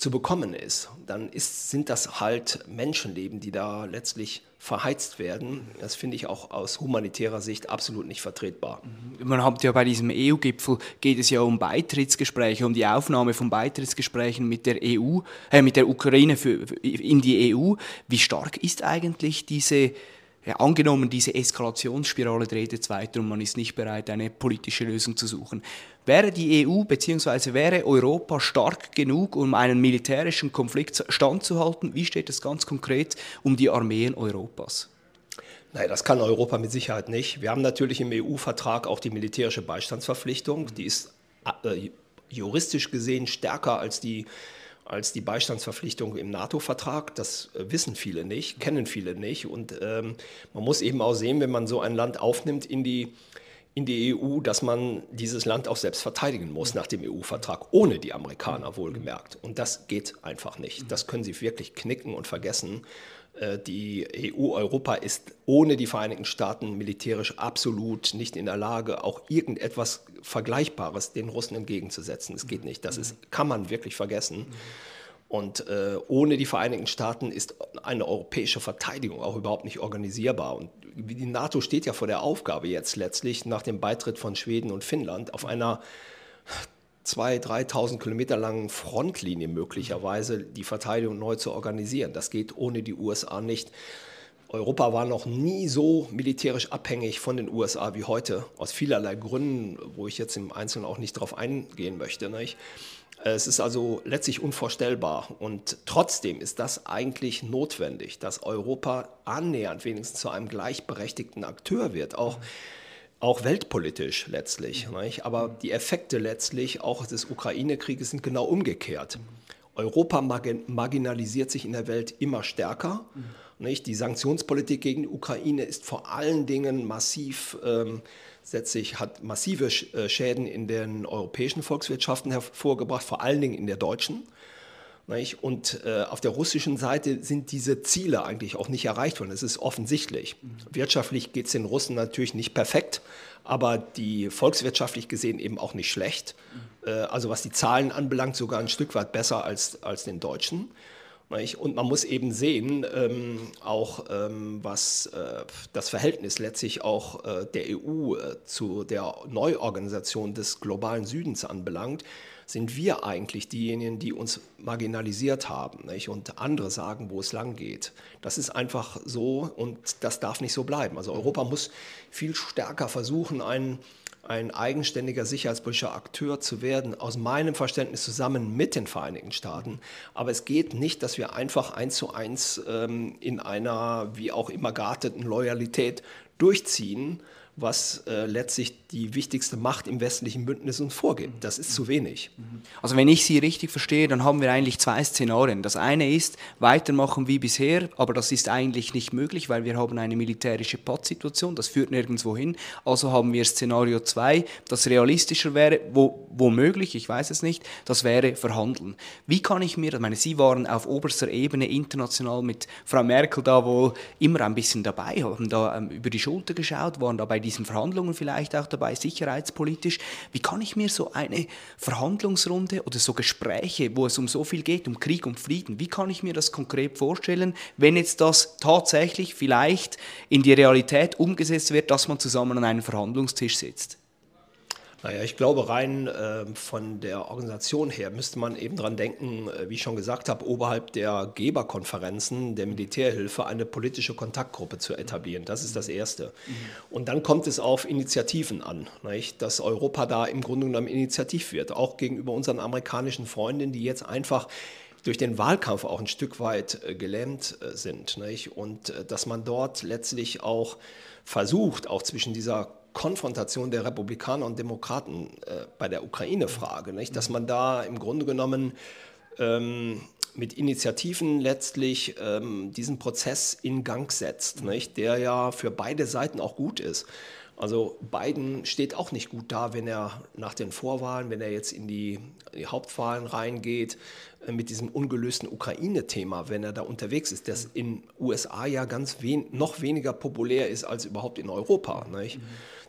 zu bekommen ist, dann ist, sind das halt Menschenleben, die da letztlich verheizt werden. Das finde ich auch aus humanitärer Sicht absolut nicht vertretbar. Mhm. Man hat ja bei diesem EU-Gipfel geht es ja um Beitrittsgespräche, um die Aufnahme von Beitrittsgesprächen mit der EU, äh, mit der Ukraine für, in die EU. Wie stark ist eigentlich diese ja, angenommen, diese Eskalationsspirale dreht jetzt weiter und man ist nicht bereit, eine politische Lösung zu suchen. Wäre die EU bzw. wäre Europa stark genug, um einen militärischen Konflikt standzuhalten? Wie steht es ganz konkret um die Armeen Europas? Nein, das kann Europa mit Sicherheit nicht. Wir haben natürlich im EU-Vertrag auch die militärische Beistandsverpflichtung. Die ist äh, juristisch gesehen stärker als die als die Beistandsverpflichtung im NATO-Vertrag. Das äh, wissen viele nicht, kennen viele nicht. Und ähm, man muss eben auch sehen, wenn man so ein Land aufnimmt in die, in die EU, dass man dieses Land auch selbst verteidigen muss nach dem EU-Vertrag, ohne die Amerikaner wohlgemerkt. Und das geht einfach nicht. Das können sie wirklich knicken und vergessen. Äh, die EU, Europa ist ohne die Vereinigten Staaten militärisch absolut nicht in der Lage, auch irgendetwas Vergleichbares den Russen entgegenzusetzen. Es geht nicht. Das ist, kann man wirklich vergessen. Und äh, ohne die Vereinigten Staaten ist eine europäische Verteidigung auch überhaupt nicht organisierbar. Und die NATO steht ja vor der Aufgabe jetzt letztlich nach dem Beitritt von Schweden und Finnland auf einer 2.000, 3.000 Kilometer langen Frontlinie möglicherweise die Verteidigung neu zu organisieren. Das geht ohne die USA nicht. Europa war noch nie so militärisch abhängig von den USA wie heute, aus vielerlei Gründen, wo ich jetzt im Einzelnen auch nicht darauf eingehen möchte. Nicht? Es ist also letztlich unvorstellbar und trotzdem ist das eigentlich notwendig, dass Europa annähernd wenigstens zu einem gleichberechtigten Akteur wird, auch auch weltpolitisch letztlich. Nicht? Aber die Effekte letztlich auch des Ukraine-Krieges sind genau umgekehrt. Europa marginalisiert sich in der Welt immer stärker. Nicht? Die Sanktionspolitik gegen die Ukraine ist vor allen Dingen massiv, ähm, letztlich hat massive äh, Schäden in den europäischen Volkswirtschaften hervorgebracht, vor allen Dingen in der deutschen. Und äh, auf der russischen Seite sind diese Ziele eigentlich auch nicht erreicht worden. Das ist offensichtlich. Mhm. Wirtschaftlich geht es den Russen natürlich nicht perfekt, aber die volkswirtschaftlich gesehen eben auch nicht schlecht. Mhm. Äh, also was die Zahlen anbelangt, sogar ein Stück weit besser als, als den Deutschen. Und man muss eben sehen, ähm, auch ähm, was äh, das Verhältnis letztlich auch äh, der EU äh, zu der Neuorganisation des globalen Südens anbelangt sind wir eigentlich diejenigen, die uns marginalisiert haben nicht? und andere sagen, wo es lang geht. Das ist einfach so und das darf nicht so bleiben. Also Europa muss viel stärker versuchen, ein, ein eigenständiger sicherheitspolitischer Akteur zu werden, aus meinem Verständnis zusammen mit den Vereinigten Staaten. Aber es geht nicht, dass wir einfach eins zu eins ähm, in einer wie auch immer gearteten Loyalität durchziehen, was äh, letztlich die wichtigste Macht im westlichen Bündnis uns vorgibt. Das ist zu wenig. Also wenn ich Sie richtig verstehe, dann haben wir eigentlich zwei Szenarien. Das eine ist, weitermachen wie bisher, aber das ist eigentlich nicht möglich, weil wir haben eine militärische Pattsituation, das führt nirgendwo hin. Also haben wir Szenario 2, das realistischer wäre, wo, womöglich, ich weiß es nicht, das wäre verhandeln. Wie kann ich mir, ich meine, Sie waren auf oberster Ebene international mit Frau Merkel da wohl immer ein bisschen dabei, haben da ähm, über die Schulter geschaut, waren da bei diesen Verhandlungen vielleicht auch dabei, sicherheitspolitisch. Wie kann ich mir so eine Verhandlungsrunde oder so Gespräche, wo es um so viel geht, um Krieg, um Frieden, wie kann ich mir das konkret vorstellen, wenn jetzt das tatsächlich vielleicht in die Realität umgesetzt wird, dass man zusammen an einem Verhandlungstisch sitzt? Naja, ich glaube, rein äh, von der Organisation her müsste man eben dran denken, äh, wie ich schon gesagt habe, oberhalb der Geberkonferenzen der Militärhilfe eine politische Kontaktgruppe zu etablieren. Das ist das Erste. Mhm. Und dann kommt es auf Initiativen an, nicht? dass Europa da im Grunde genommen initiativ wird, auch gegenüber unseren amerikanischen Freundinnen, die jetzt einfach durch den Wahlkampf auch ein Stück weit äh, gelähmt äh, sind. Nicht? Und dass man dort letztlich auch versucht, auch zwischen dieser Konfrontation der Republikaner und Demokraten äh, bei der Ukraine-Frage, dass man da im Grunde genommen ähm, mit Initiativen letztlich ähm, diesen Prozess in Gang setzt, nicht? der ja für beide Seiten auch gut ist. Also Biden steht auch nicht gut da, wenn er nach den Vorwahlen, wenn er jetzt in die, die Hauptwahlen reingeht, äh, mit diesem ungelösten Ukraine-Thema, wenn er da unterwegs ist, das in USA ja ganz wen noch weniger populär ist als überhaupt in Europa. Nicht? Mhm.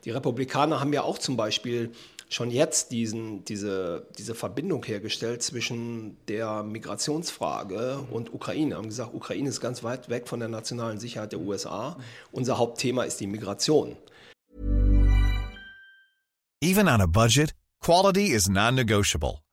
Die Republikaner haben ja auch zum Beispiel schon jetzt diesen, diese, diese Verbindung hergestellt zwischen der Migrationsfrage und Ukraine. Haben gesagt, Ukraine ist ganz weit weg von der nationalen Sicherheit der USA. Unser Hauptthema ist die Migration. Even on a budget, quality is non-negotiable.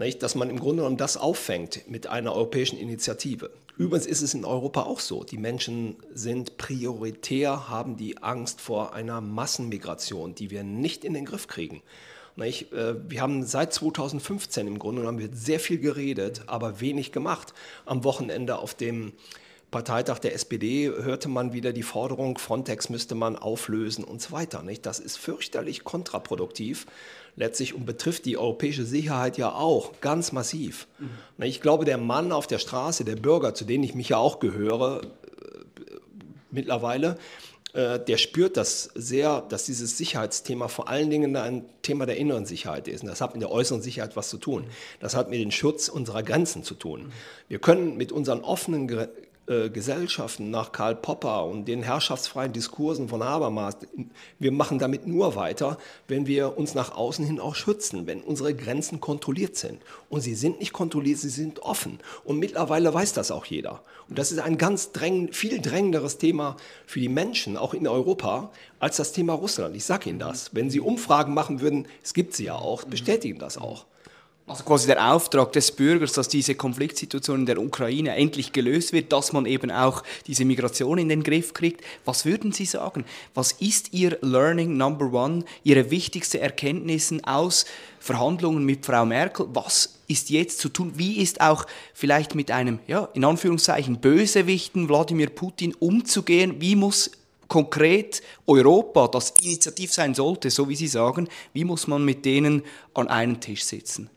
Dass man im Grunde genommen das auffängt mit einer europäischen Initiative. Übrigens ist es in Europa auch so. Die Menschen sind prioritär, haben die Angst vor einer Massenmigration, die wir nicht in den Griff kriegen. Äh, wir haben seit 2015 im Grunde genommen wird sehr viel geredet, aber wenig gemacht. Am Wochenende auf dem Parteitag der SPD hörte man wieder die Forderung, Frontex müsste man auflösen und so weiter. Nicht? Das ist fürchterlich kontraproduktiv letztlich und betrifft die europäische Sicherheit ja auch ganz massiv. Ich glaube, der Mann auf der Straße, der Bürger, zu denen ich mich ja auch gehöre äh, mittlerweile, äh, der spürt das sehr, dass dieses Sicherheitsthema vor allen Dingen ein Thema der inneren Sicherheit ist. Und das hat mit der äußeren Sicherheit was zu tun. Das hat mit dem Schutz unserer Grenzen zu tun. Wir können mit unseren offenen äh, Gesellschaften nach Karl Popper und den herrschaftsfreien Diskursen von Habermas, wir machen damit nur weiter, wenn wir uns nach außen hin auch schützen, wenn unsere Grenzen kontrolliert sind. Und sie sind nicht kontrolliert, sie sind offen. Und mittlerweile weiß das auch jeder. Und das ist ein ganz dräng, viel drängenderes Thema für die Menschen, auch in Europa, als das Thema Russland. Ich sage Ihnen das. Wenn Sie Umfragen machen würden, es gibt sie ja auch, bestätigen das auch. Also quasi der Auftrag des Bürgers, dass diese Konfliktsituation in der Ukraine endlich gelöst wird, dass man eben auch diese Migration in den Griff kriegt. Was würden Sie sagen? Was ist Ihr Learning Number One, Ihre wichtigste Erkenntnissen aus Verhandlungen mit Frau Merkel? Was ist jetzt zu tun? Wie ist auch vielleicht mit einem, ja, in Anführungszeichen, Bösewichten Wladimir Putin umzugehen? Wie muss konkret Europa, das initiativ sein sollte, so wie Sie sagen, wie muss man mit denen an einen Tisch sitzen?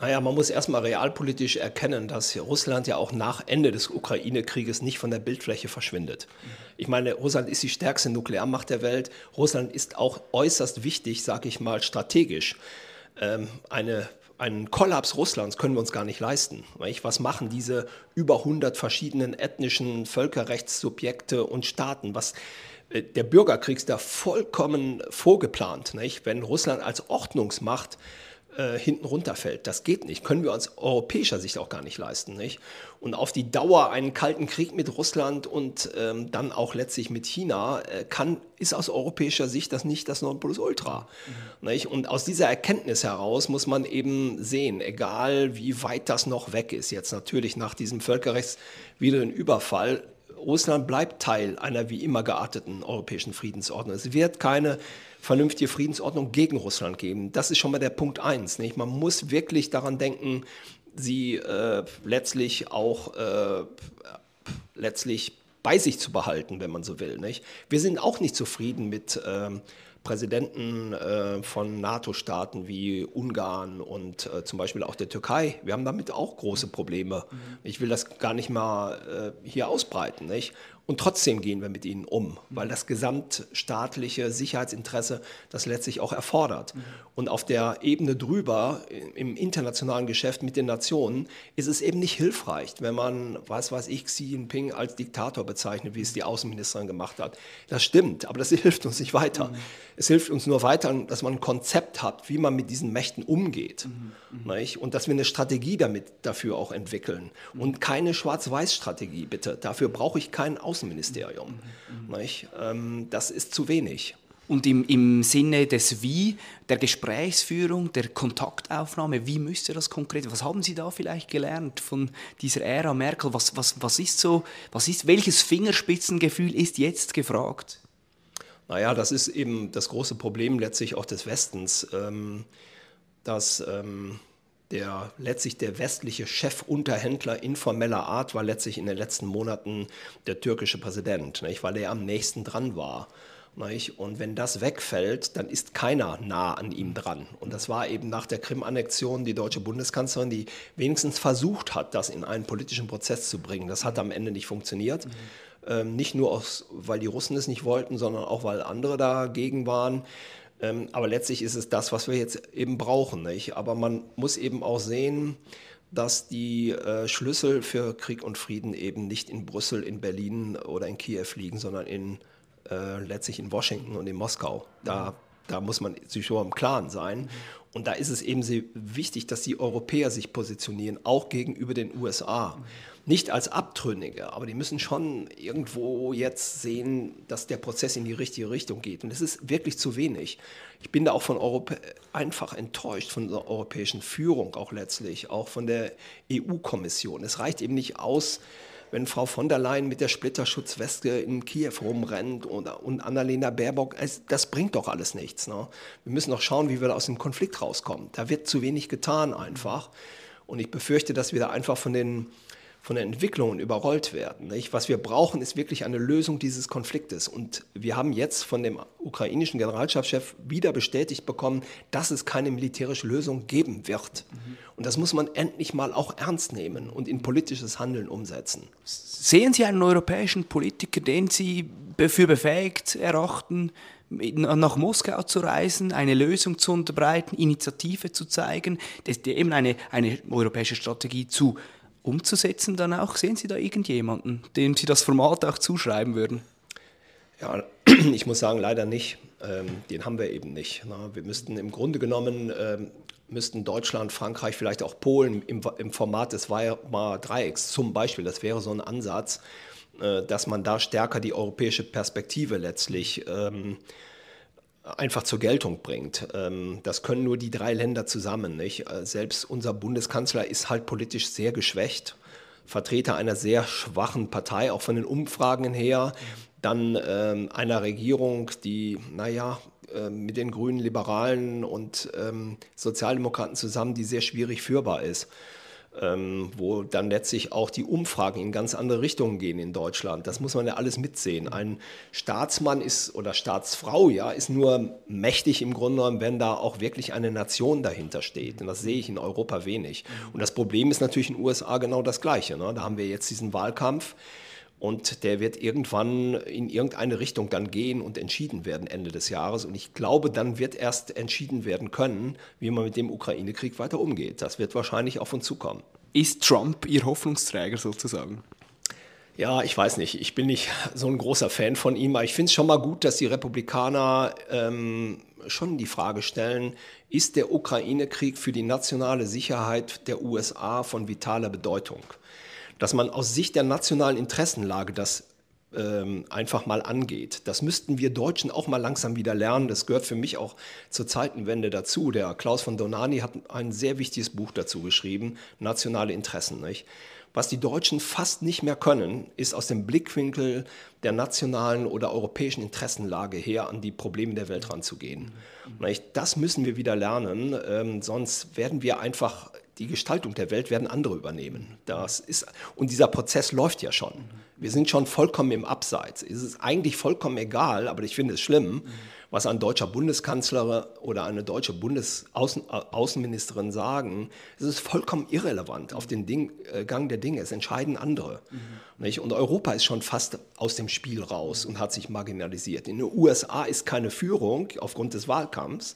Naja, man muss erstmal realpolitisch erkennen, dass Russland ja auch nach Ende des Ukraine-Krieges nicht von der Bildfläche verschwindet. Ich meine, Russland ist die stärkste Nuklearmacht der Welt. Russland ist auch äußerst wichtig, sage ich mal, strategisch. Ähm, eine, einen Kollaps Russlands können wir uns gar nicht leisten. Was machen diese über 100 verschiedenen ethnischen Völkerrechtssubjekte und Staaten? Was, äh, der Bürgerkrieg ist da vollkommen vorgeplant. Wenn Russland als Ordnungsmacht äh, hinten runterfällt. Das geht nicht. Können wir aus europäischer Sicht auch gar nicht leisten. Nicht? Und auf die Dauer einen kalten Krieg mit Russland und ähm, dann auch letztlich mit China äh, kann, ist aus europäischer Sicht das nicht das Nonplusultra. Mhm. Nicht? Und aus dieser Erkenntnis heraus muss man eben sehen, egal wie weit das noch weg ist, jetzt natürlich nach diesem völkerrechtswidrigen Überfall, Russland bleibt Teil einer wie immer gearteten europäischen Friedensordnung. Es wird keine vernünftige Friedensordnung gegen Russland geben. Das ist schon mal der Punkt eins. Nicht? Man muss wirklich daran denken, sie äh, letztlich auch äh, letztlich bei sich zu behalten, wenn man so will. Nicht? Wir sind auch nicht zufrieden mit ähm, Präsidenten äh, von NATO-Staaten wie Ungarn und äh, zum Beispiel auch der Türkei. Wir haben damit auch große Probleme. Mhm. Ich will das gar nicht mal äh, hier ausbreiten. Nicht? Und trotzdem gehen wir mit ihnen um, weil das gesamtstaatliche Sicherheitsinteresse das letztlich auch erfordert. Mhm. Und auf der Ebene drüber, im internationalen Geschäft mit den Nationen, ist es eben nicht hilfreich, wenn man, was weiß ich, Xi Jinping als Diktator bezeichnet, wie es die Außenministerin gemacht hat. Das stimmt, aber das hilft uns nicht weiter. Mhm. Es hilft uns nur weiter, dass man ein Konzept hat, wie man mit diesen Mächten umgeht. Mhm. Und dass wir eine Strategie damit dafür auch entwickeln. Und keine Schwarz-Weiß-Strategie, bitte. Dafür brauche ich kein Außenministerium. Außenministerium. Mhm. Das ist zu wenig. Und im, im Sinne des Wie, der Gesprächsführung, der Kontaktaufnahme, wie müsste das konkret, was haben Sie da vielleicht gelernt von dieser Ära Merkel? Was, was, was ist so, was ist, welches Fingerspitzengefühl ist jetzt gefragt? Naja, das ist eben das große Problem letztlich auch des Westens, ähm, dass ähm, der letztlich der westliche Chefunterhändler informeller Art war letztlich in den letzten Monaten der türkische Präsident, nicht? weil er am nächsten dran war. Nicht? Und wenn das wegfällt, dann ist keiner nah an ihm dran. Und das war eben nach der Krim-Annexion die deutsche Bundeskanzlerin, die wenigstens versucht hat, das in einen politischen Prozess zu bringen. Das hat am Ende nicht funktioniert. Mhm. Ähm, nicht nur, aus, weil die Russen es nicht wollten, sondern auch, weil andere dagegen waren. Ähm, aber letztlich ist es das, was wir jetzt eben brauchen. Nicht? Aber man muss eben auch sehen, dass die äh, Schlüssel für Krieg und Frieden eben nicht in Brüssel, in Berlin oder in Kiew liegen, sondern in, äh, letztlich in Washington und in Moskau. Da, da muss man sich schon im Klaren sein. Und da ist es eben sehr wichtig, dass die Europäer sich positionieren, auch gegenüber den USA nicht als Abtrünnige, aber die müssen schon irgendwo jetzt sehen, dass der Prozess in die richtige Richtung geht. Und es ist wirklich zu wenig. Ich bin da auch von Europa einfach enttäuscht von der europäischen Führung, auch letztlich, auch von der EU-Kommission. Es reicht eben nicht aus, wenn Frau von der Leyen mit der Splitterschutzweste in Kiew rumrennt und, und Annalena Baerbock, das bringt doch alles nichts. Ne? Wir müssen doch schauen, wie wir aus dem Konflikt rauskommen. Da wird zu wenig getan einfach. Und ich befürchte, dass wir da einfach von den von den Entwicklungen überrollt werden. Nicht? Was wir brauchen, ist wirklich eine Lösung dieses Konfliktes. Und wir haben jetzt von dem ukrainischen Generalstabschef wieder bestätigt bekommen, dass es keine militärische Lösung geben wird. Mhm. Und das muss man endlich mal auch ernst nehmen und in politisches Handeln umsetzen. Sehen Sie einen europäischen Politiker, den Sie für befähigt erachten, nach Moskau zu reisen, eine Lösung zu unterbreiten, Initiative zu zeigen, eben eine, eine europäische Strategie zu umzusetzen dann auch? Sehen Sie da irgendjemanden, dem Sie das Format auch zuschreiben würden? Ja, ich muss sagen, leider nicht. Ähm, den haben wir eben nicht. Wir müssten im Grunde genommen, ähm, müssten Deutschland, Frankreich, vielleicht auch Polen im, Format des Weimarer Dreiecks zum Beispiel, das wäre so ein Ansatz, äh, dass man da stärker die europäische Perspektive letztlich ähm, einfach zur Geltung bringt. Ähm, das können nur die drei Länder zusammen. Nicht? Äh, selbst unser Bundeskanzler ist halt politisch sehr geschwächt. Vertreter einer sehr schwachen Partei, auch von den Umfragen her. Dann ähm, einer Regierung, die, naja, äh, mit den Grünen, Liberalen und ähm, Sozialdemokraten zusammen, die sehr schwierig führbar ist ähm, wo dann letztlich auch die Umfragen in ganz andere Richtungen gehen in Deutschland. Das muss man ja alles mitsehen. Ein Staatsmann ist oder Staatsfrau ja ist nur mächtig im Grunde genommen, wenn da auch wirklich eine Nation dahinter steht. Und das sehe ich in Europa wenig. Und das Problem ist natürlich in den USA genau das Gleiche. Ne? Da haben wir jetzt diesen Wahlkampf. Und der wird irgendwann in irgendeine Richtung dann gehen und entschieden werden Ende des Jahres. Und ich glaube, dann wird erst entschieden werden können, wie man mit dem Ukraine-Krieg weiter umgeht. Das wird wahrscheinlich auf uns zukommen. Ist Trump Ihr Hoffnungsträger sozusagen? Ja, ich weiß nicht. Ich bin nicht so ein großer Fan von ihm, aber ich finde es schon mal gut, dass die Republikaner ähm, schon die Frage stellen, ist der Ukraine-Krieg für die nationale Sicherheit der USA von vitaler Bedeutung? Dass man aus Sicht der nationalen Interessenlage das ähm, einfach mal angeht. Das müssten wir Deutschen auch mal langsam wieder lernen. Das gehört für mich auch zur Zeitenwende dazu. Der Klaus von Donani hat ein sehr wichtiges Buch dazu geschrieben, Nationale Interessen. Nicht? Was die Deutschen fast nicht mehr können, ist aus dem Blickwinkel der nationalen oder europäischen Interessenlage her an die Probleme der Welt ranzugehen. Mhm. Das müssen wir wieder lernen, ähm, sonst werden wir einfach die Gestaltung der Welt werden andere übernehmen. Das ist, und dieser Prozess läuft ja schon. Wir sind schon vollkommen im Abseits. Es ist eigentlich vollkommen egal, aber ich finde es schlimm, was ein deutscher Bundeskanzler oder eine deutsche Bundesaußenministerin sagen. Es ist vollkommen irrelevant auf den Ding, äh, Gang der Dinge. Es entscheiden andere. Mhm. Und Europa ist schon fast aus dem Spiel raus und hat sich marginalisiert. In den USA ist keine Führung aufgrund des Wahlkampfs.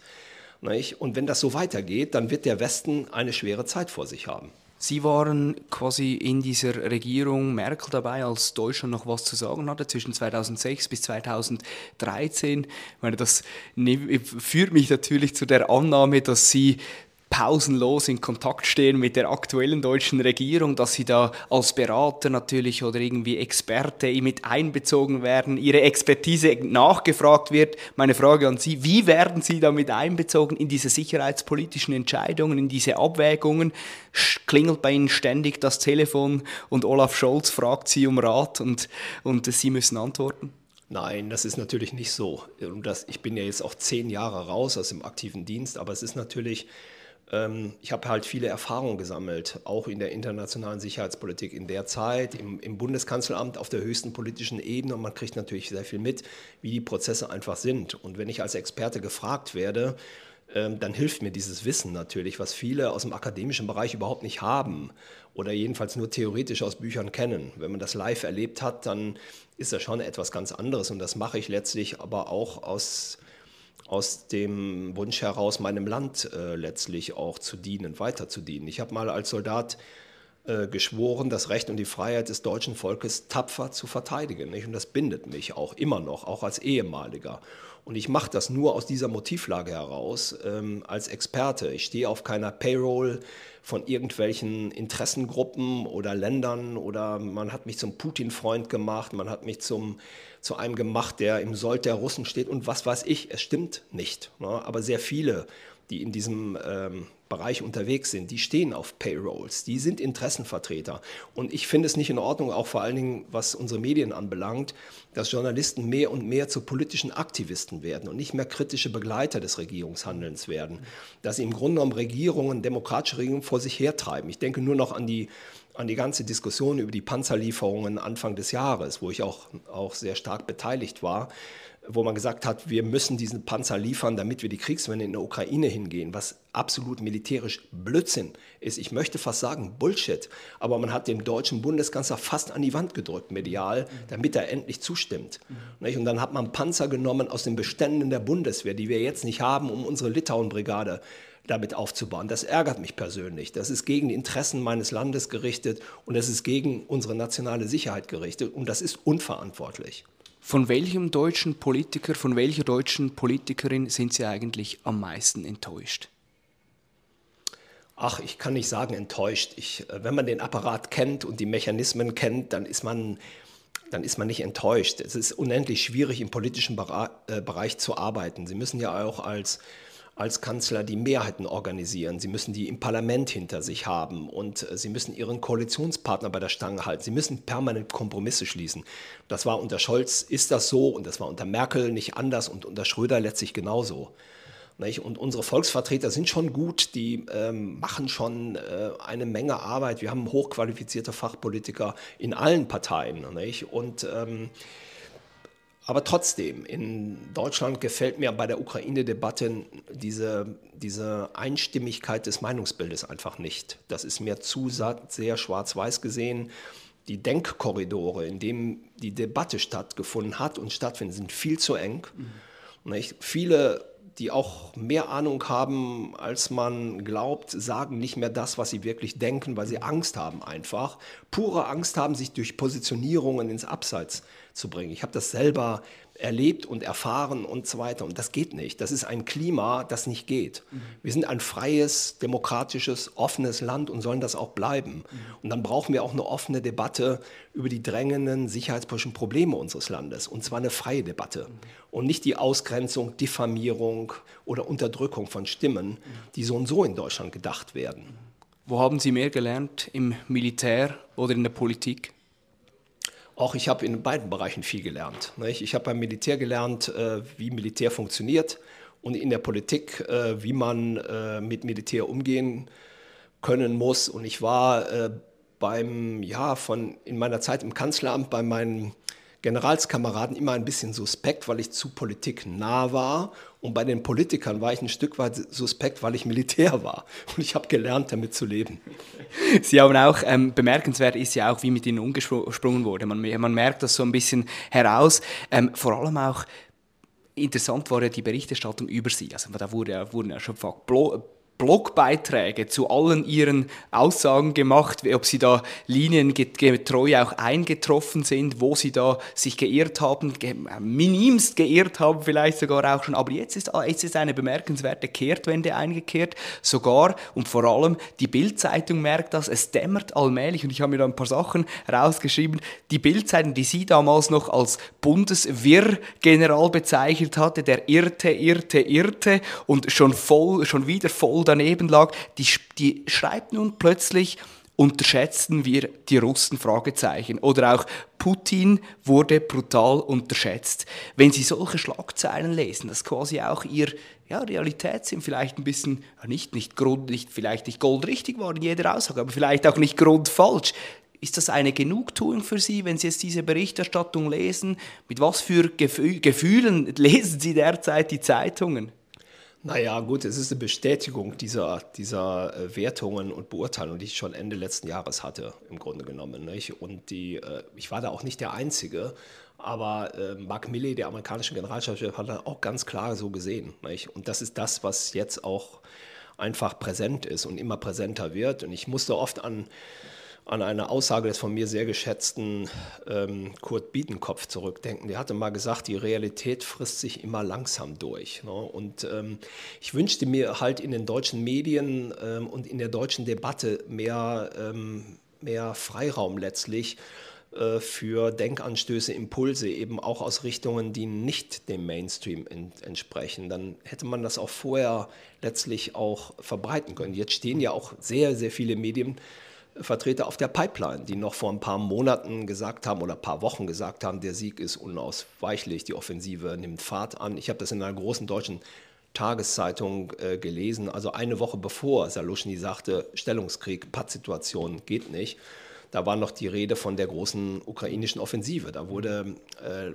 Nicht? Und wenn das so weitergeht, dann wird der Westen eine schwere Zeit vor sich haben. Sie waren quasi in dieser Regierung Merkel dabei, als Deutschland noch was zu sagen hatte, zwischen 2006 bis 2013. Ich meine, das führt mich natürlich zu der Annahme, dass Sie pausenlos in Kontakt stehen mit der aktuellen deutschen Regierung, dass sie da als Berater natürlich oder irgendwie Experte mit einbezogen werden, ihre Expertise nachgefragt wird. Meine Frage an Sie, wie werden Sie damit einbezogen in diese sicherheitspolitischen Entscheidungen, in diese Abwägungen? Klingelt bei Ihnen ständig das Telefon und Olaf Scholz fragt Sie um Rat und, und Sie müssen antworten? Nein, das ist natürlich nicht so. Ich bin ja jetzt auch zehn Jahre raus aus dem aktiven Dienst, aber es ist natürlich ich habe halt viele Erfahrungen gesammelt, auch in der internationalen Sicherheitspolitik in der Zeit, im, im, Bundeskanzleramt auf der höchsten politischen Ebene. Und man kriegt natürlich sehr viel mit, wie die Prozesse einfach sind. Und wenn ich als Experte gefragt werde, ähm, dann hilft mir dieses Wissen natürlich, was viele aus dem akademischen Bereich überhaupt nicht haben oder jedenfalls nur theoretisch aus Büchern kennen. Wenn man das live erlebt hat, dann ist das schon etwas ganz anderes. Und das mache ich letztlich aber auch aus aus dem Wunsch heraus, meinem Land äh, letztlich auch zu dienen, weiter zu dienen. Ich habe mal als Soldat äh, geschworen, das Recht und die Freiheit des deutschen Volkes tapfer zu verteidigen. Nicht? Und das bindet mich auch immer noch, auch als ehemaliger. Und ich mache das nur aus dieser Motivlage heraus ähm, als Experte. Ich stehe auf keiner Payroll von irgendwelchen Interessengruppen oder Ländern oder man hat mich zum Putin-Freund gemacht, man hat mich zum zu einem gemacht, der im Sold der Russen steht und was weiß ich. Es stimmt nicht. Ne? Aber sehr viele, die in diesem ähm, Bereich unterwegs sind, die stehen auf Payrolls, die sind Interessenvertreter. Und ich finde es nicht in Ordnung, auch vor allen Dingen, was unsere Medien anbelangt, dass Journalisten mehr und mehr zu politischen Aktivisten werden und nicht mehr kritische Begleiter des Regierungshandelns werden. Dass sie im Grunde genommen Regierungen, demokratische Regierungen vor sich hertreiben. Ich denke nur noch an die an die ganze Diskussion über die Panzerlieferungen Anfang des Jahres, wo ich auch, auch sehr stark beteiligt war, wo man gesagt hat, wir müssen diesen Panzer liefern, damit wir die Kriegswende in der Ukraine hingehen, was absolut militärisch Blödsinn ist. Ich möchte fast sagen Bullshit, aber man hat dem deutschen Bundeskanzler fast an die Wand gedrückt, medial, damit er endlich zustimmt. Und dann hat man Panzer genommen aus den Beständen der Bundeswehr, die wir jetzt nicht haben, um unsere Litauen-Brigade damit aufzubauen. Das ärgert mich persönlich. Das ist gegen die Interessen meines Landes gerichtet und das ist gegen unsere nationale Sicherheit gerichtet und das ist unverantwortlich. Von welchem deutschen Politiker, von welcher deutschen Politikerin sind Sie eigentlich am meisten enttäuscht? Ach, ich kann nicht sagen enttäuscht. Ich, äh, wenn man den Apparat kennt und die Mechanismen kennt, dann ist man dann ist man nicht enttäuscht. Es ist unendlich schwierig, im politischen äh, Bereich zu arbeiten. Sie müssen ja auch als als Kanzler die Mehrheiten organisieren. Sie müssen die im Parlament hinter sich haben und äh, sie müssen ihren Koalitionspartner bei der Stange halten. Sie müssen permanent Kompromisse schließen. Das war unter Scholz, ist das so und das war unter Merkel nicht anders und unter Schröder letztlich genauso. Und unsere Volksvertreter sind schon gut, die ähm, machen schon äh, eine Menge Arbeit. Wir haben hochqualifizierte Fachpolitiker in allen Parteien. Nicht? Und ähm, aber trotzdem, in Deutschland gefällt mir bei der Ukraine-Debatte diese, diese Einstimmigkeit des Meinungsbildes einfach nicht. Das ist mir zu sehr schwarz-weiß gesehen. Die Denkkorridore, in denen die Debatte stattgefunden hat und stattfindet, sind viel zu eng. Mhm. Viele die auch mehr Ahnung haben, als man glaubt, sagen nicht mehr das, was sie wirklich denken, weil sie Angst haben einfach. Pure Angst haben, sich durch Positionierungen ins Abseits zu bringen. Ich habe das selber erlebt und erfahren und so weiter. Und das geht nicht. Das ist ein Klima, das nicht geht. Mhm. Wir sind ein freies, demokratisches, offenes Land und sollen das auch bleiben. Mhm. Und dann brauchen wir auch eine offene Debatte über die drängenden sicherheitspolitischen Probleme unseres Landes. Und zwar eine freie Debatte. Mhm. Und nicht die Ausgrenzung, Diffamierung oder Unterdrückung von Stimmen, die so und so in Deutschland gedacht werden. Wo haben Sie mehr gelernt? Im Militär oder in der Politik? Auch ich habe in beiden Bereichen viel gelernt. Ich habe beim Militär gelernt, äh, wie Militär funktioniert und in der Politik, äh, wie man äh, mit Militär umgehen können muss. Und ich war beim, ja, von, in meiner Zeit im Kanzleramt bei meinen Generalskameraden immer ein bisschen suspekt, weil ich zu Politik nah war. Und bei den Politikern war ich ein Stück weit suspekt, weil ich Militär war. Und ich habe gelernt, damit zu leben. Sie haben auch, ähm, bemerkenswert ist ja auch, wie mit Ihnen umgesprungen wurde. Man, man merkt das so ein bisschen heraus. Ähm, vor allem auch, interessant war ja die Berichterstattung über Sie. Also da wurde, wurden ja schon Blogbeiträge zu allen ihren Aussagen gemacht, ob sie da liniengetreu auch eingetroffen sind, wo sie da sich geirrt haben, ge minimst geirrt haben vielleicht sogar auch schon. Aber jetzt ist, jetzt ist eine bemerkenswerte Kehrtwende eingekehrt. Sogar und vor allem die Bildzeitung merkt das, es dämmert allmählich und ich habe mir da ein paar Sachen rausgeschrieben. Die Bildzeitung, die sie damals noch als Bundeswirr-General bezeichnet hatte, der irrte, irrte, irrte und schon voll, schon wieder voll daneben lag, die, die schreibt nun plötzlich, unterschätzten wir die Russen? Fragezeichen. Oder auch Putin wurde brutal unterschätzt. Wenn Sie solche Schlagzeilen lesen, das quasi auch Ihr ja, Realität sind, vielleicht ein bisschen, nicht, nicht Grund, nicht, vielleicht nicht goldrichtig war in jeder Aussage, aber vielleicht auch nicht grundfalsch. Ist das eine Genugtuung für Sie, wenn Sie jetzt diese Berichterstattung lesen? Mit was für Gefühlen lesen Sie derzeit die Zeitungen? Naja, gut, es ist eine Bestätigung dieser, dieser äh, Wertungen und Beurteilungen, die ich schon Ende letzten Jahres hatte, im Grunde genommen. Nicht? Und die, äh, ich war da auch nicht der Einzige, aber äh, Mark Milley, der amerikanische Generalstabschef, hat das auch ganz klar so gesehen. Nicht? Und das ist das, was jetzt auch einfach präsent ist und immer präsenter wird. Und ich musste oft an an eine Aussage des von mir sehr geschätzten ähm, Kurt Biedenkopf zurückdenken. Der hatte mal gesagt, die Realität frisst sich immer langsam durch. Ne? Und ähm, ich wünschte mir halt in den deutschen Medien ähm, und in der deutschen Debatte mehr, ähm, mehr Freiraum letztlich äh, für Denkanstöße, Impulse, eben auch aus Richtungen, die nicht dem Mainstream entsprechen. Dann hätte man das auch vorher letztlich auch verbreiten können. Jetzt stehen ja auch sehr, sehr viele Medien Vertreter auf der Pipeline, die noch vor ein paar Monaten gesagt haben oder ein paar Wochen gesagt haben, der Sieg ist unausweichlich, die Offensive nimmt Fahrt an. Ich habe das in einer großen deutschen Tageszeitung äh, gelesen, also eine Woche bevor Saluschny sagte, Stellungskrieg, Pattsituation geht nicht. Da war noch die Rede von der großen ukrainischen Offensive. Da wurde äh,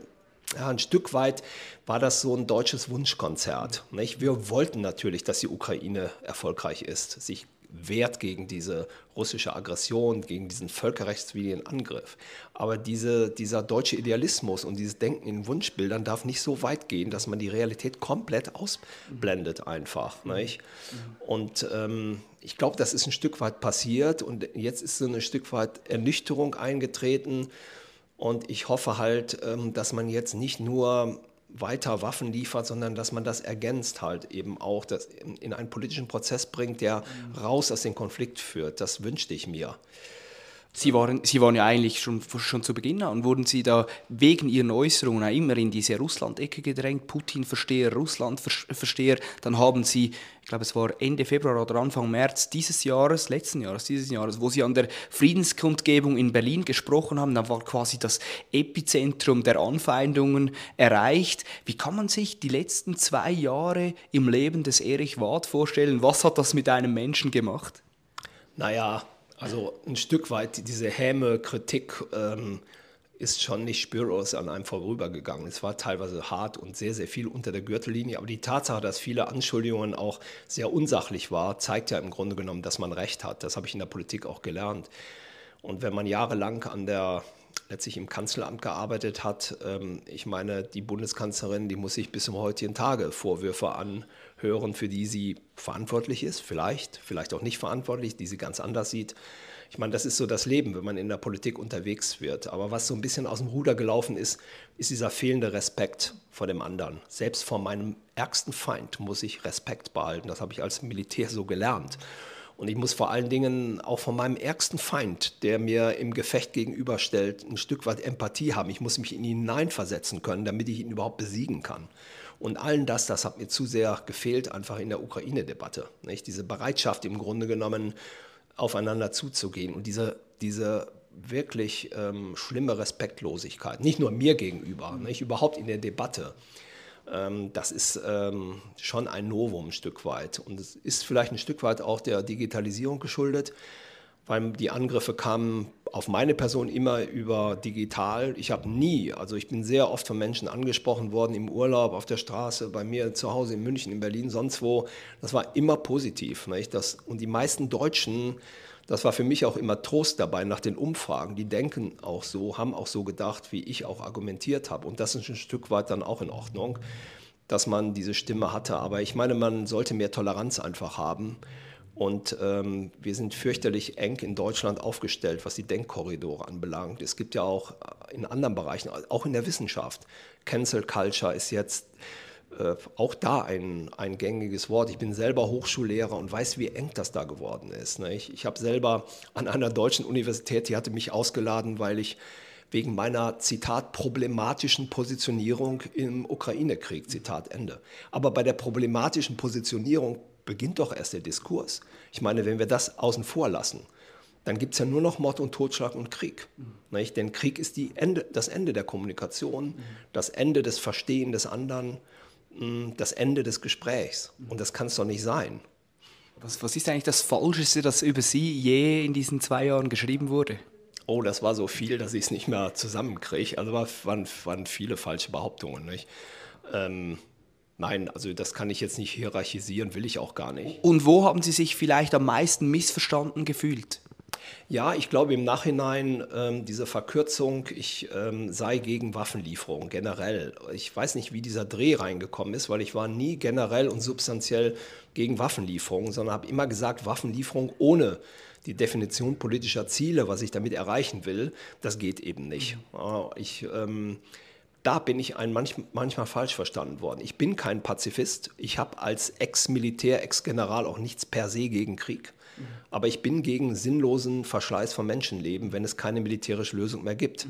ja, ein Stück weit war das so ein deutsches Wunschkonzert. Nicht? Wir wollten natürlich, dass die Ukraine erfolgreich ist, sich wehrt gegen diese russische Aggression, gegen diesen völkerrechtswidrigen Angriff. Aber diese, dieser deutsche Idealismus und dieses Denken in Wunschbildern darf nicht so weit gehen, dass man die Realität komplett ausblendet einfach. Nicht? Und ähm, ich glaube, das ist ein Stück weit passiert und jetzt ist so ein Stück weit Ernüchterung eingetreten. Und ich hoffe halt, ähm, dass man jetzt nicht nur weiter Waffen liefert, sondern dass man das ergänzt halt eben auch, das in, in einen politischen Prozess bringt, der raus aus dem Konflikt führt. Das wünschte ich mir. Sie waren, Sie waren ja eigentlich schon, schon zu Beginn an, wurden Sie da wegen Ihren Äußerungen immer in diese Russland-Ecke gedrängt, Putin-Versteher, Russland-Versteher. Dann haben Sie, ich glaube es war Ende Februar oder Anfang März dieses Jahres, letzten Jahres, dieses Jahres, wo Sie an der Friedenskundgebung in Berlin gesprochen haben, da war quasi das Epizentrum der Anfeindungen erreicht. Wie kann man sich die letzten zwei Jahre im Leben des Erich Wad vorstellen? Was hat das mit einem Menschen gemacht? Naja, also ein Stück weit diese häme Kritik ähm, ist schon nicht spürlos an einem vorübergegangen. Es war teilweise hart und sehr, sehr viel unter der Gürtellinie. Aber die Tatsache, dass viele Anschuldigungen auch sehr unsachlich waren, zeigt ja im Grunde genommen, dass man Recht hat. Das habe ich in der Politik auch gelernt. Und wenn man jahrelang an der letztlich im Kanzleramt gearbeitet hat. Ähm, ich meine, die Bundeskanzlerin, die muss sich bis zum heutigen Tage Vorwürfe anhören, für die sie verantwortlich ist, vielleicht, vielleicht auch nicht verantwortlich, die sie ganz anders sieht. Ich meine, das ist so das Leben, wenn man in der Politik unterwegs wird. Aber was so ein bisschen aus dem Ruder gelaufen ist, ist dieser fehlende Respekt vor dem anderen. Selbst vor meinem ärgsten Feind muss ich Respekt behalten. Das habe ich als Militär so gelernt. Und ich muss vor allen Dingen auch von meinem ärgsten Feind, der mir im Gefecht gegenüberstellt, ein Stück weit Empathie haben. Ich muss mich in ihn hineinversetzen können, damit ich ihn überhaupt besiegen kann. Und allen das, das hat mir zu sehr gefehlt, einfach in der Ukraine-Debatte. Diese Bereitschaft im Grunde genommen, aufeinander zuzugehen und diese, diese wirklich ähm, schlimme Respektlosigkeit, nicht nur mir gegenüber, nicht überhaupt in der Debatte. Ähm, das ist ähm, schon ein Novum ein Stück weit. Und es ist vielleicht ein Stück weit auch der Digitalisierung geschuldet, weil die Angriffe kamen auf meine Person immer über digital. Ich habe nie, also ich bin sehr oft von Menschen angesprochen worden im Urlaub, auf der Straße, bei mir zu Hause in München, in Berlin, sonst wo. Das war immer positiv. Nicht? Das, und die meisten Deutschen das war für mich auch immer Trost dabei nach den Umfragen. Die denken auch so, haben auch so gedacht, wie ich auch argumentiert habe. Und das ist ein Stück weit dann auch in Ordnung, dass man diese Stimme hatte. Aber ich meine, man sollte mehr Toleranz einfach haben. Und ähm, wir sind fürchterlich eng in Deutschland aufgestellt, was die Denkkorridore anbelangt. Es gibt ja auch in anderen Bereichen, auch in der Wissenschaft, Cancel Culture ist jetzt äh, auch da ein, ein gängiges Wort. Ich bin selber Hochschullehrer und weiß, wie eng das da geworden ist. Ne? Ich, ich habe selber an einer deutschen Universität, die hatte mich ausgeladen, weil ich wegen meiner, Zitat, problematischen Positionierung im Ukraine-Krieg, Zitat Ende. Aber bei der problematischen Positionierung beginnt doch erst der Diskurs. Ich meine, wenn wir das außen vor lassen, dann gibt es ja nur noch Mord und Totschlag und Krieg. Mhm. Denn Krieg ist Ende, das Ende der Kommunikation, mhm. das Ende des Verstehen des anderen das Ende des Gesprächs. Und das kann es doch nicht sein. Was, was ist eigentlich das Falscheste, das über Sie je in diesen zwei Jahren geschrieben wurde? Oh, das war so viel, dass ich es nicht mehr zusammenkriege. Also war, waren, waren viele falsche Behauptungen. Ähm, nein, also das kann ich jetzt nicht hierarchisieren, will ich auch gar nicht. Und wo haben Sie sich vielleicht am meisten missverstanden gefühlt? Ja, ich glaube im Nachhinein ähm, diese Verkürzung, ich ähm, sei gegen Waffenlieferungen generell. Ich weiß nicht, wie dieser Dreh reingekommen ist, weil ich war nie generell und substanziell gegen Waffenlieferungen, sondern habe immer gesagt, Waffenlieferung ohne die Definition politischer Ziele, was ich damit erreichen will, das geht eben nicht. Mhm. Ich, ähm, da bin ich ein manch, manchmal falsch verstanden worden. Ich bin kein Pazifist. Ich habe als Ex-Militär, Ex-General auch nichts per se gegen Krieg. Aber ich bin gegen sinnlosen Verschleiß von Menschenleben, wenn es keine militärische Lösung mehr gibt.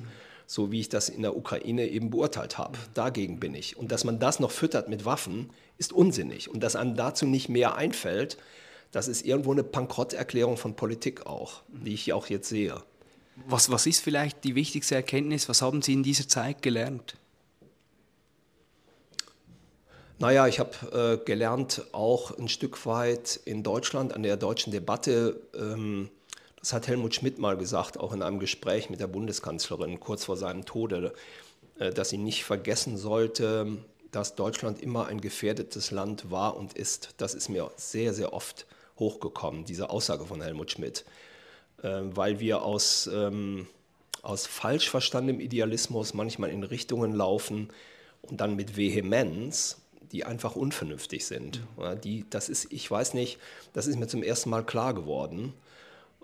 So wie ich das in der Ukraine eben beurteilt habe. Dagegen bin ich. Und dass man das noch füttert mit Waffen, ist unsinnig. Und dass einem dazu nicht mehr einfällt, das ist irgendwo eine Bankrotterklärung von Politik auch, die ich auch jetzt sehe. Was, was ist vielleicht die wichtigste Erkenntnis? Was haben Sie in dieser Zeit gelernt? Naja, ich habe äh, gelernt, auch ein Stück weit in Deutschland an der deutschen Debatte, ähm, das hat Helmut Schmidt mal gesagt, auch in einem Gespräch mit der Bundeskanzlerin kurz vor seinem Tode, äh, dass sie nicht vergessen sollte, dass Deutschland immer ein gefährdetes Land war und ist. Das ist mir sehr, sehr oft hochgekommen, diese Aussage von Helmut Schmidt, äh, weil wir aus, ähm, aus falsch verstandenem Idealismus manchmal in Richtungen laufen und dann mit Vehemenz die einfach unvernünftig sind. Ja, die, das ist, ich weiß nicht, das ist mir zum ersten Mal klar geworden.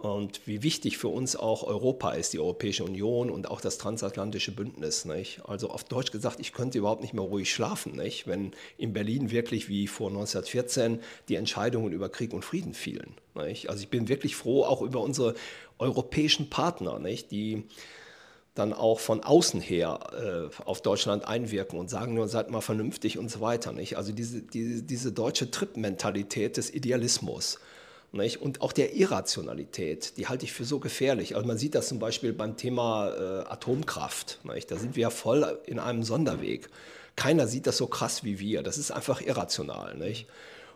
Und wie wichtig für uns auch Europa ist, die Europäische Union und auch das transatlantische Bündnis. Nicht? Also auf Deutsch gesagt, ich könnte überhaupt nicht mehr ruhig schlafen, nicht? wenn in Berlin wirklich wie vor 1914 die Entscheidungen über Krieg und Frieden fielen. Nicht? Also ich bin wirklich froh auch über unsere europäischen Partner, nicht? die dann auch von außen her äh, auf Deutschland einwirken und sagen nur, seid mal vernünftig und so weiter. Nicht? Also diese, diese, diese deutsche Trip-Mentalität des Idealismus nicht? und auch der Irrationalität, die halte ich für so gefährlich. Also man sieht das zum Beispiel beim Thema äh, Atomkraft. Nicht? Da sind wir ja voll in einem Sonderweg. Keiner sieht das so krass wie wir. Das ist einfach irrational. Nicht?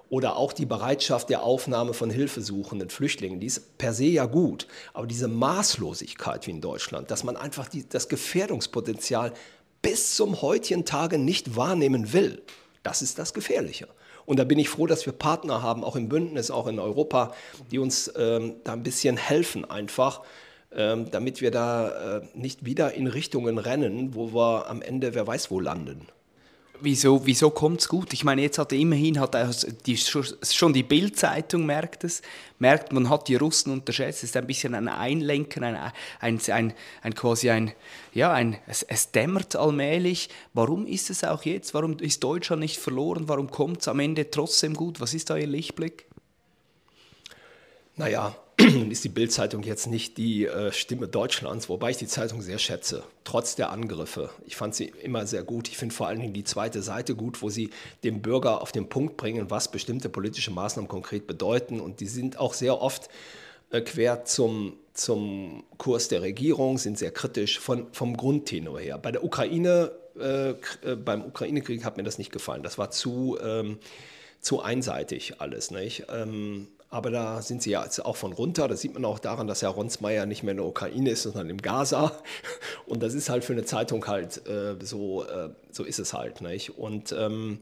Oder auch die Bereitschaft der Aufnahme von hilfesuchenden Flüchtlingen, die ist per se ja gut. Aber diese Maßlosigkeit wie in Deutschland, dass man einfach die, das Gefährdungspotenzial bis zum heutigen Tage nicht wahrnehmen will, das ist das Gefährliche. Und da bin ich froh, dass wir Partner haben, auch im Bündnis, auch in Europa, die uns ähm, da ein bisschen helfen einfach, ähm, damit wir da äh, nicht wieder in Richtungen rennen, wo wir am Ende wer weiß wo landen. Wieso, wieso kommt es gut? Ich meine, jetzt hat er immerhin hat er die, schon die Bild-Zeitung merkt es, merkt, man hat die Russen unterschätzt. Es ist ein bisschen ein Einlenken, ein, ein, ein, ein quasi ein, ja, ein, es, es, dämmert allmählich. Warum ist es auch jetzt? Warum ist Deutschland nicht verloren? Warum kommt es am Ende trotzdem gut? Was ist da Ihr Lichtblick? Naja, ist die Bild-Zeitung jetzt nicht die äh, Stimme Deutschlands, wobei ich die Zeitung sehr schätze, trotz der Angriffe. Ich fand sie immer sehr gut. Ich finde vor allen Dingen die zweite Seite gut, wo sie dem Bürger auf den Punkt bringen, was bestimmte politische Maßnahmen konkret bedeuten. Und die sind auch sehr oft äh, quer zum, zum Kurs der Regierung, sind sehr kritisch von, vom Grundtenor her. Bei der Ukraine, äh, äh beim Ukraine-Krieg hat mir das nicht gefallen. Das war zu, ähm, zu einseitig alles. Nicht? Ähm, aber da sind sie ja jetzt auch von runter. Das sieht man auch daran, dass Herr Ronsmeier nicht mehr in der Ukraine ist, sondern im Gaza. Und das ist halt für eine Zeitung halt äh, so, äh, so ist es halt. Nicht? Und ähm,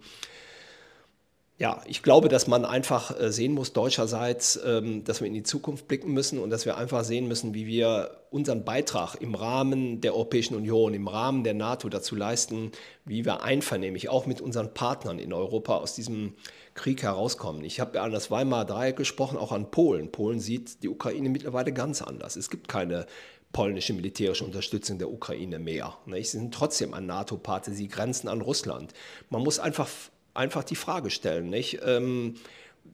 ja, ich glaube, dass man einfach äh, sehen muss, deutscherseits, ähm, dass wir in die Zukunft blicken müssen und dass wir einfach sehen müssen, wie wir unseren Beitrag im Rahmen der Europäischen Union, im Rahmen der NATO dazu leisten, wie wir einvernehmlich auch mit unseren Partnern in Europa aus diesem Krieg herauskommen. Ich habe ja an das Weimarer Dreieck gesprochen, auch an Polen. Polen sieht die Ukraine mittlerweile ganz anders. Es gibt keine polnische militärische Unterstützung der Ukraine mehr. Sie sind trotzdem ein NATO-Partner, sie grenzen an Russland. Man muss einfach einfach die Frage stellen, nicht? Ähm,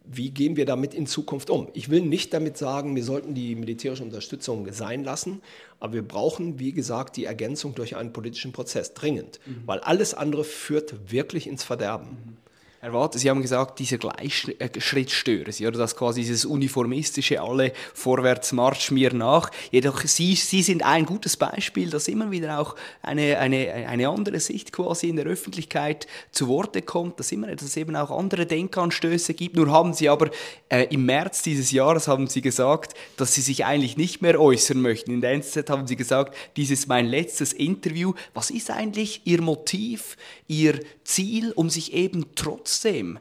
wie gehen wir damit in Zukunft um? Ich will nicht damit sagen, wir sollten die militärische Unterstützung sein lassen, aber wir brauchen, wie gesagt, die Ergänzung durch einen politischen Prozess dringend, mhm. weil alles andere führt wirklich ins Verderben. Mhm erwarten. Sie haben gesagt, dieser Gleichschritt stören Sie, oder dass quasi dieses uniformistische, alle vorwärts marsch mir nach. Jedoch Sie, Sie sind ein gutes Beispiel, dass immer wieder auch eine, eine, eine andere Sicht quasi in der Öffentlichkeit zu Worte kommt, dass immer dass es eben auch andere Denkanstöße gibt. Nur haben Sie aber äh, im März dieses Jahres haben Sie gesagt, dass Sie sich eigentlich nicht mehr äußern möchten. In der NZZ haben Sie gesagt, dies ist mein letztes Interview. Was ist eigentlich Ihr Motiv, Ihr Ziel, um sich eben trotz trotzdem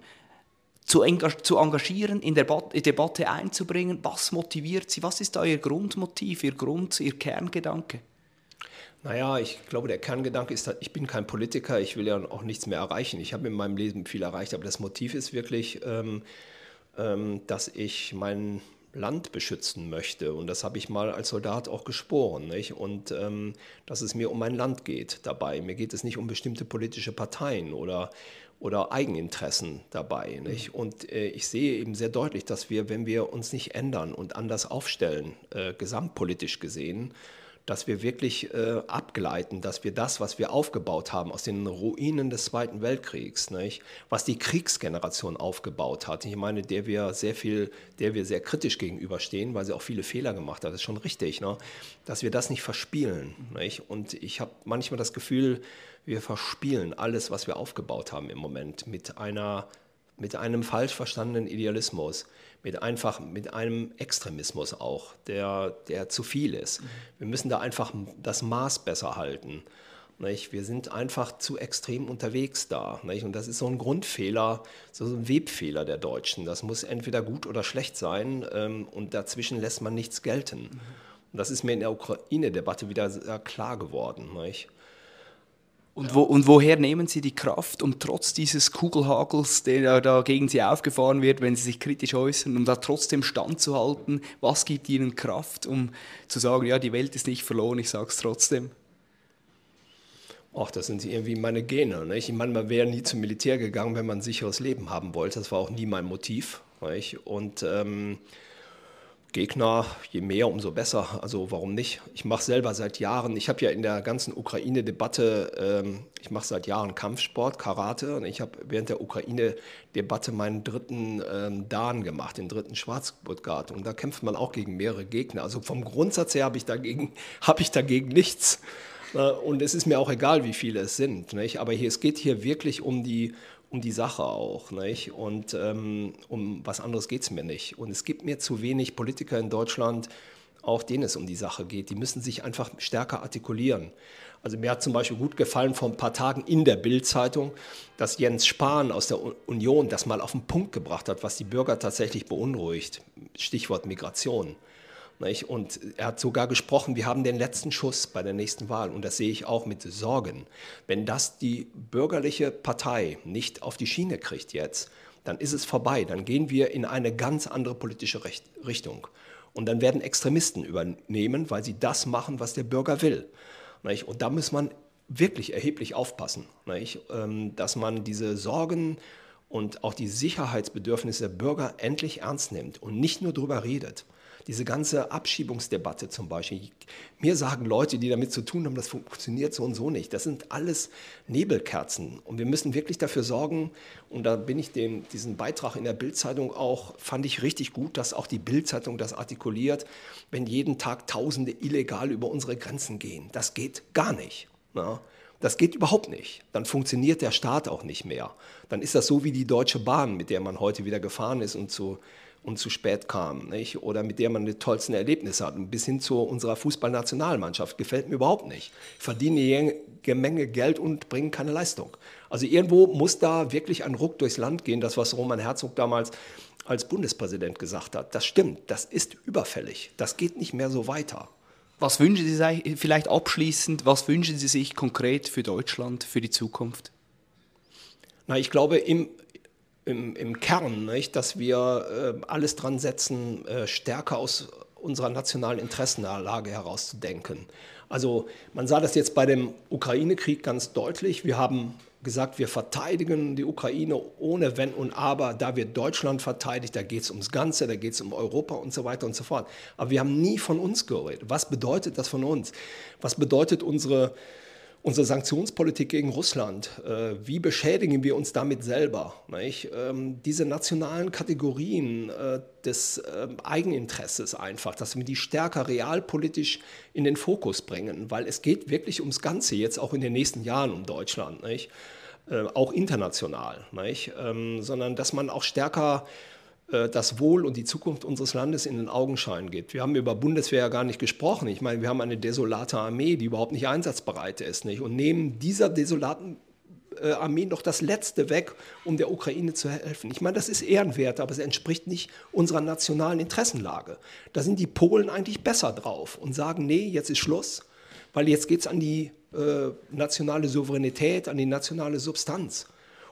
zu, engagieren, in der Debatte einzubringen? Was motiviert Sie? Was ist da Ihr Grundmotiv, Ihr Grund, Ihr Kerngedanke? Naja, ich glaube, der Kerngedanke ist, ich bin kein Politiker, ich will ja auch nichts mehr erreichen. Ich habe in meinem Leben viel erreicht, aber das Motiv ist wirklich, ähm, ähm, dass ich mein Land beschützen möchte. Und das habe ich mal als Soldat auch gesporen. Nicht? Und ähm, dass es mir um mein Land geht dabei. Mir geht es nicht um bestimmte politische Parteien oder, oder Eigeninteressen dabei. Nicht? Und äh, ich sehe eben sehr deutlich, dass wir, wenn wir uns nicht ändern und anders aufstellen, äh, gesamtpolitisch gesehen, dass wir wirklich äh, abgleiten, dass wir das, was wir aufgebaut haben aus den Ruinen des Zweiten Weltkriegs, nicht? was die Kriegsgeneration aufgebaut hat, ich meine, der wir sehr viel, der wir sehr kritisch gegenüberstehen, weil sie auch viele Fehler gemacht hat, das ist schon richtig, ne? dass wir das nicht verspielen. Nicht? Und ich habe manchmal das Gefühl, wir verspielen alles, was wir aufgebaut haben im Moment mit einer mit einem falsch verstandenen Idealismus mit einfach mit einem Extremismus auch, der, der zu viel ist. Wir müssen da einfach das Maß besser halten. Nicht? Wir sind einfach zu extrem unterwegs da. Nicht? Und das ist so ein Grundfehler, so ein Webfehler der Deutschen. Das muss entweder gut oder schlecht sein ähm, und dazwischen lässt man nichts gelten. Und das ist mir in der Ukraine-Debatte wieder klar geworden. Nicht? Und, wo, und, woher nehmen Sie die Kraft, um trotz dieses Kugelhagels, der da gegen Sie aufgefahren wird, wenn Sie sich kritisch äußern, um da trotzdem standzuhalten? Was gibt Ihnen Kraft, um zu sagen, ja, die Welt ist nicht verloren, ich sage es trotzdem? Ach, das sind irgendwie meine Gene. Nicht? Ich meine, man wäre nie zum Militär gegangen, wenn man ein sicheres Leben haben wollte. Das war auch nie mein Motiv. Nicht? Und ähm, Gegner, je mehr, umso besser. Also warum nicht? Ich mache selber seit Jahren, ich habe ja in der ganzen Ukraine-Debatte, ähm, ich mache seit Jahren Kampfsport, Karate und ich habe während der Ukraine-Debatte meinen dritten ähm, Dan gemacht, den dritten Schwarzgurt Und da kämpft man auch gegen mehrere Gegner. Also vom Grundsatz her habe ich, dagegen, hab ich dagegen nichts. Und es ist mir auch egal, wie viele es sind. Nicht? Aber hier, es geht hier wirklich um die, um die Sache auch. Nicht? Und ähm, um was anderes geht es mir nicht. Und es gibt mir zu wenig Politiker in Deutschland, auch denen es um die Sache geht. Die müssen sich einfach stärker artikulieren. Also mir hat zum Beispiel gut gefallen vor ein paar Tagen in der Bild-Zeitung, dass Jens Spahn aus der Union das mal auf den Punkt gebracht hat, was die Bürger tatsächlich beunruhigt. Stichwort Migration. Nicht? Und er hat sogar gesprochen, wir haben den letzten Schuss bei der nächsten Wahl. Und das sehe ich auch mit Sorgen. Wenn das die bürgerliche Partei nicht auf die Schiene kriegt jetzt, dann ist es vorbei. Dann gehen wir in eine ganz andere politische Richtung. Und dann werden Extremisten übernehmen, weil sie das machen, was der Bürger will. Nicht? Und da muss man wirklich erheblich aufpassen, nicht? Ähm, dass man diese Sorgen und auch die Sicherheitsbedürfnisse der Bürger endlich ernst nimmt und nicht nur darüber redet. Diese ganze Abschiebungsdebatte zum Beispiel. Mir sagen Leute, die damit zu tun haben, das funktioniert so und so nicht. Das sind alles Nebelkerzen. Und wir müssen wirklich dafür sorgen, und da bin ich den, diesen Beitrag in der Bildzeitung auch, fand ich richtig gut, dass auch die Bildzeitung das artikuliert, wenn jeden Tag Tausende illegal über unsere Grenzen gehen. Das geht gar nicht. Na? Das geht überhaupt nicht. Dann funktioniert der Staat auch nicht mehr. Dann ist das so wie die Deutsche Bahn, mit der man heute wieder gefahren ist und zu und zu spät kam, nicht? oder mit der man die tollsten Erlebnisse hat. Bis hin zu unserer Fußballnationalmannschaft gefällt mir überhaupt nicht. Ich verdiene eine Menge Geld und bringe keine Leistung. Also irgendwo muss da wirklich ein Ruck durchs Land gehen, das was Roman Herzog damals als Bundespräsident gesagt hat. Das stimmt, das ist überfällig. Das geht nicht mehr so weiter. Was wünschen Sie sich vielleicht abschließend, was wünschen Sie sich konkret für Deutschland, für die Zukunft? Na, ich glaube, im, im, im Kern, nicht, dass wir äh, alles dran setzen, äh, stärker aus unserer nationalen Interessenlage herauszudenken. Also man sah das jetzt bei dem Ukraine-Krieg ganz deutlich. Wir haben gesagt, wir verteidigen die Ukraine ohne Wenn und Aber. Da wird Deutschland verteidigt, da geht es ums Ganze, da geht es um Europa und so weiter und so fort. Aber wir haben nie von uns geredet. Was bedeutet das von uns? Was bedeutet unsere unsere Sanktionspolitik gegen Russland, äh, wie beschädigen wir uns damit selber? Ähm, diese nationalen Kategorien äh, des ähm, Eigeninteresses einfach, dass wir die stärker realpolitisch in den Fokus bringen, weil es geht wirklich ums Ganze jetzt auch in den nächsten Jahren um Deutschland? Äh, auch international? Ähm, sondern dass man auch stärker äh, das Wohl und die Zukunft unseres Landes in den Augenschein geht. Wir haben über Bundeswehr ja gar nicht gesprochen. Ich meine, wir haben eine desolate Armee, die überhaupt nicht einsatzbereit ist. Nicht? Und nehmen dieser desolaten äh, Armee noch das Letzte weg, um der Ukraine zu helfen. Ich meine, das ist ehrenwert, aber es entspricht nicht unserer nationalen Interessenlage. Da sind die Polen eigentlich besser drauf und sagen, nee, jetzt ist Schluss, weil jetzt geht es an die äh, nationale Souveränität, an die nationale Substanz.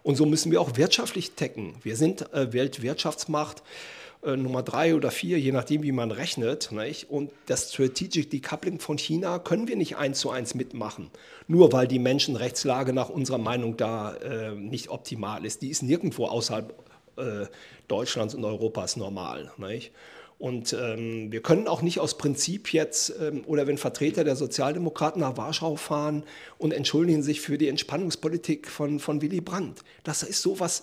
Und so müssen wir auch wirtschaftlich tecken. Wir sind äh, Weltwirtschaftsmacht äh, Nummer drei oder vier, je nachdem, wie man rechnet. Nicht? Und das Strategic Decoupling von China können wir nicht eins zu eins mitmachen, nur weil die Menschenrechtslage nach unserer Meinung da äh, nicht optimal ist. Die ist nirgendwo außerhalb äh, Deutschlands und Europas normal. Nicht? Und ähm, wir können auch nicht aus Prinzip jetzt ähm, oder wenn Vertreter der Sozialdemokraten nach Warschau fahren und entschuldigen sich für die Entspannungspolitik von, von Willy Brandt. Das ist sowas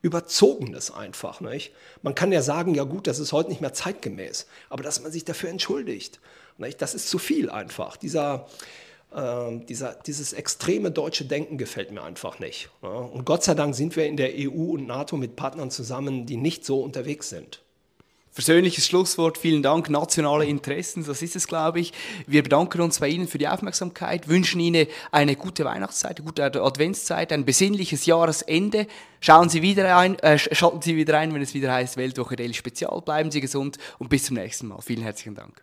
Überzogenes einfach. Nicht? Man kann ja sagen, ja gut, das ist heute nicht mehr zeitgemäß, aber dass man sich dafür entschuldigt, nicht? das ist zu viel einfach. Dieser, äh, dieser, dieses extreme deutsche Denken gefällt mir einfach nicht. Ja? Und Gott sei Dank sind wir in der EU und NATO mit Partnern zusammen, die nicht so unterwegs sind. Persönliches Schlusswort, vielen Dank. Nationale Interessen, das ist es, glaube ich. Wir bedanken uns bei Ihnen für die Aufmerksamkeit, wünschen Ihnen eine gute Weihnachtszeit, eine gute Adventszeit, ein besinnliches Jahresende. Schauen Sie wieder ein, äh, schalten Sie wieder ein, wenn es wieder heißt Weltwoche Daily Spezial. Bleiben Sie gesund und bis zum nächsten Mal. Vielen herzlichen Dank.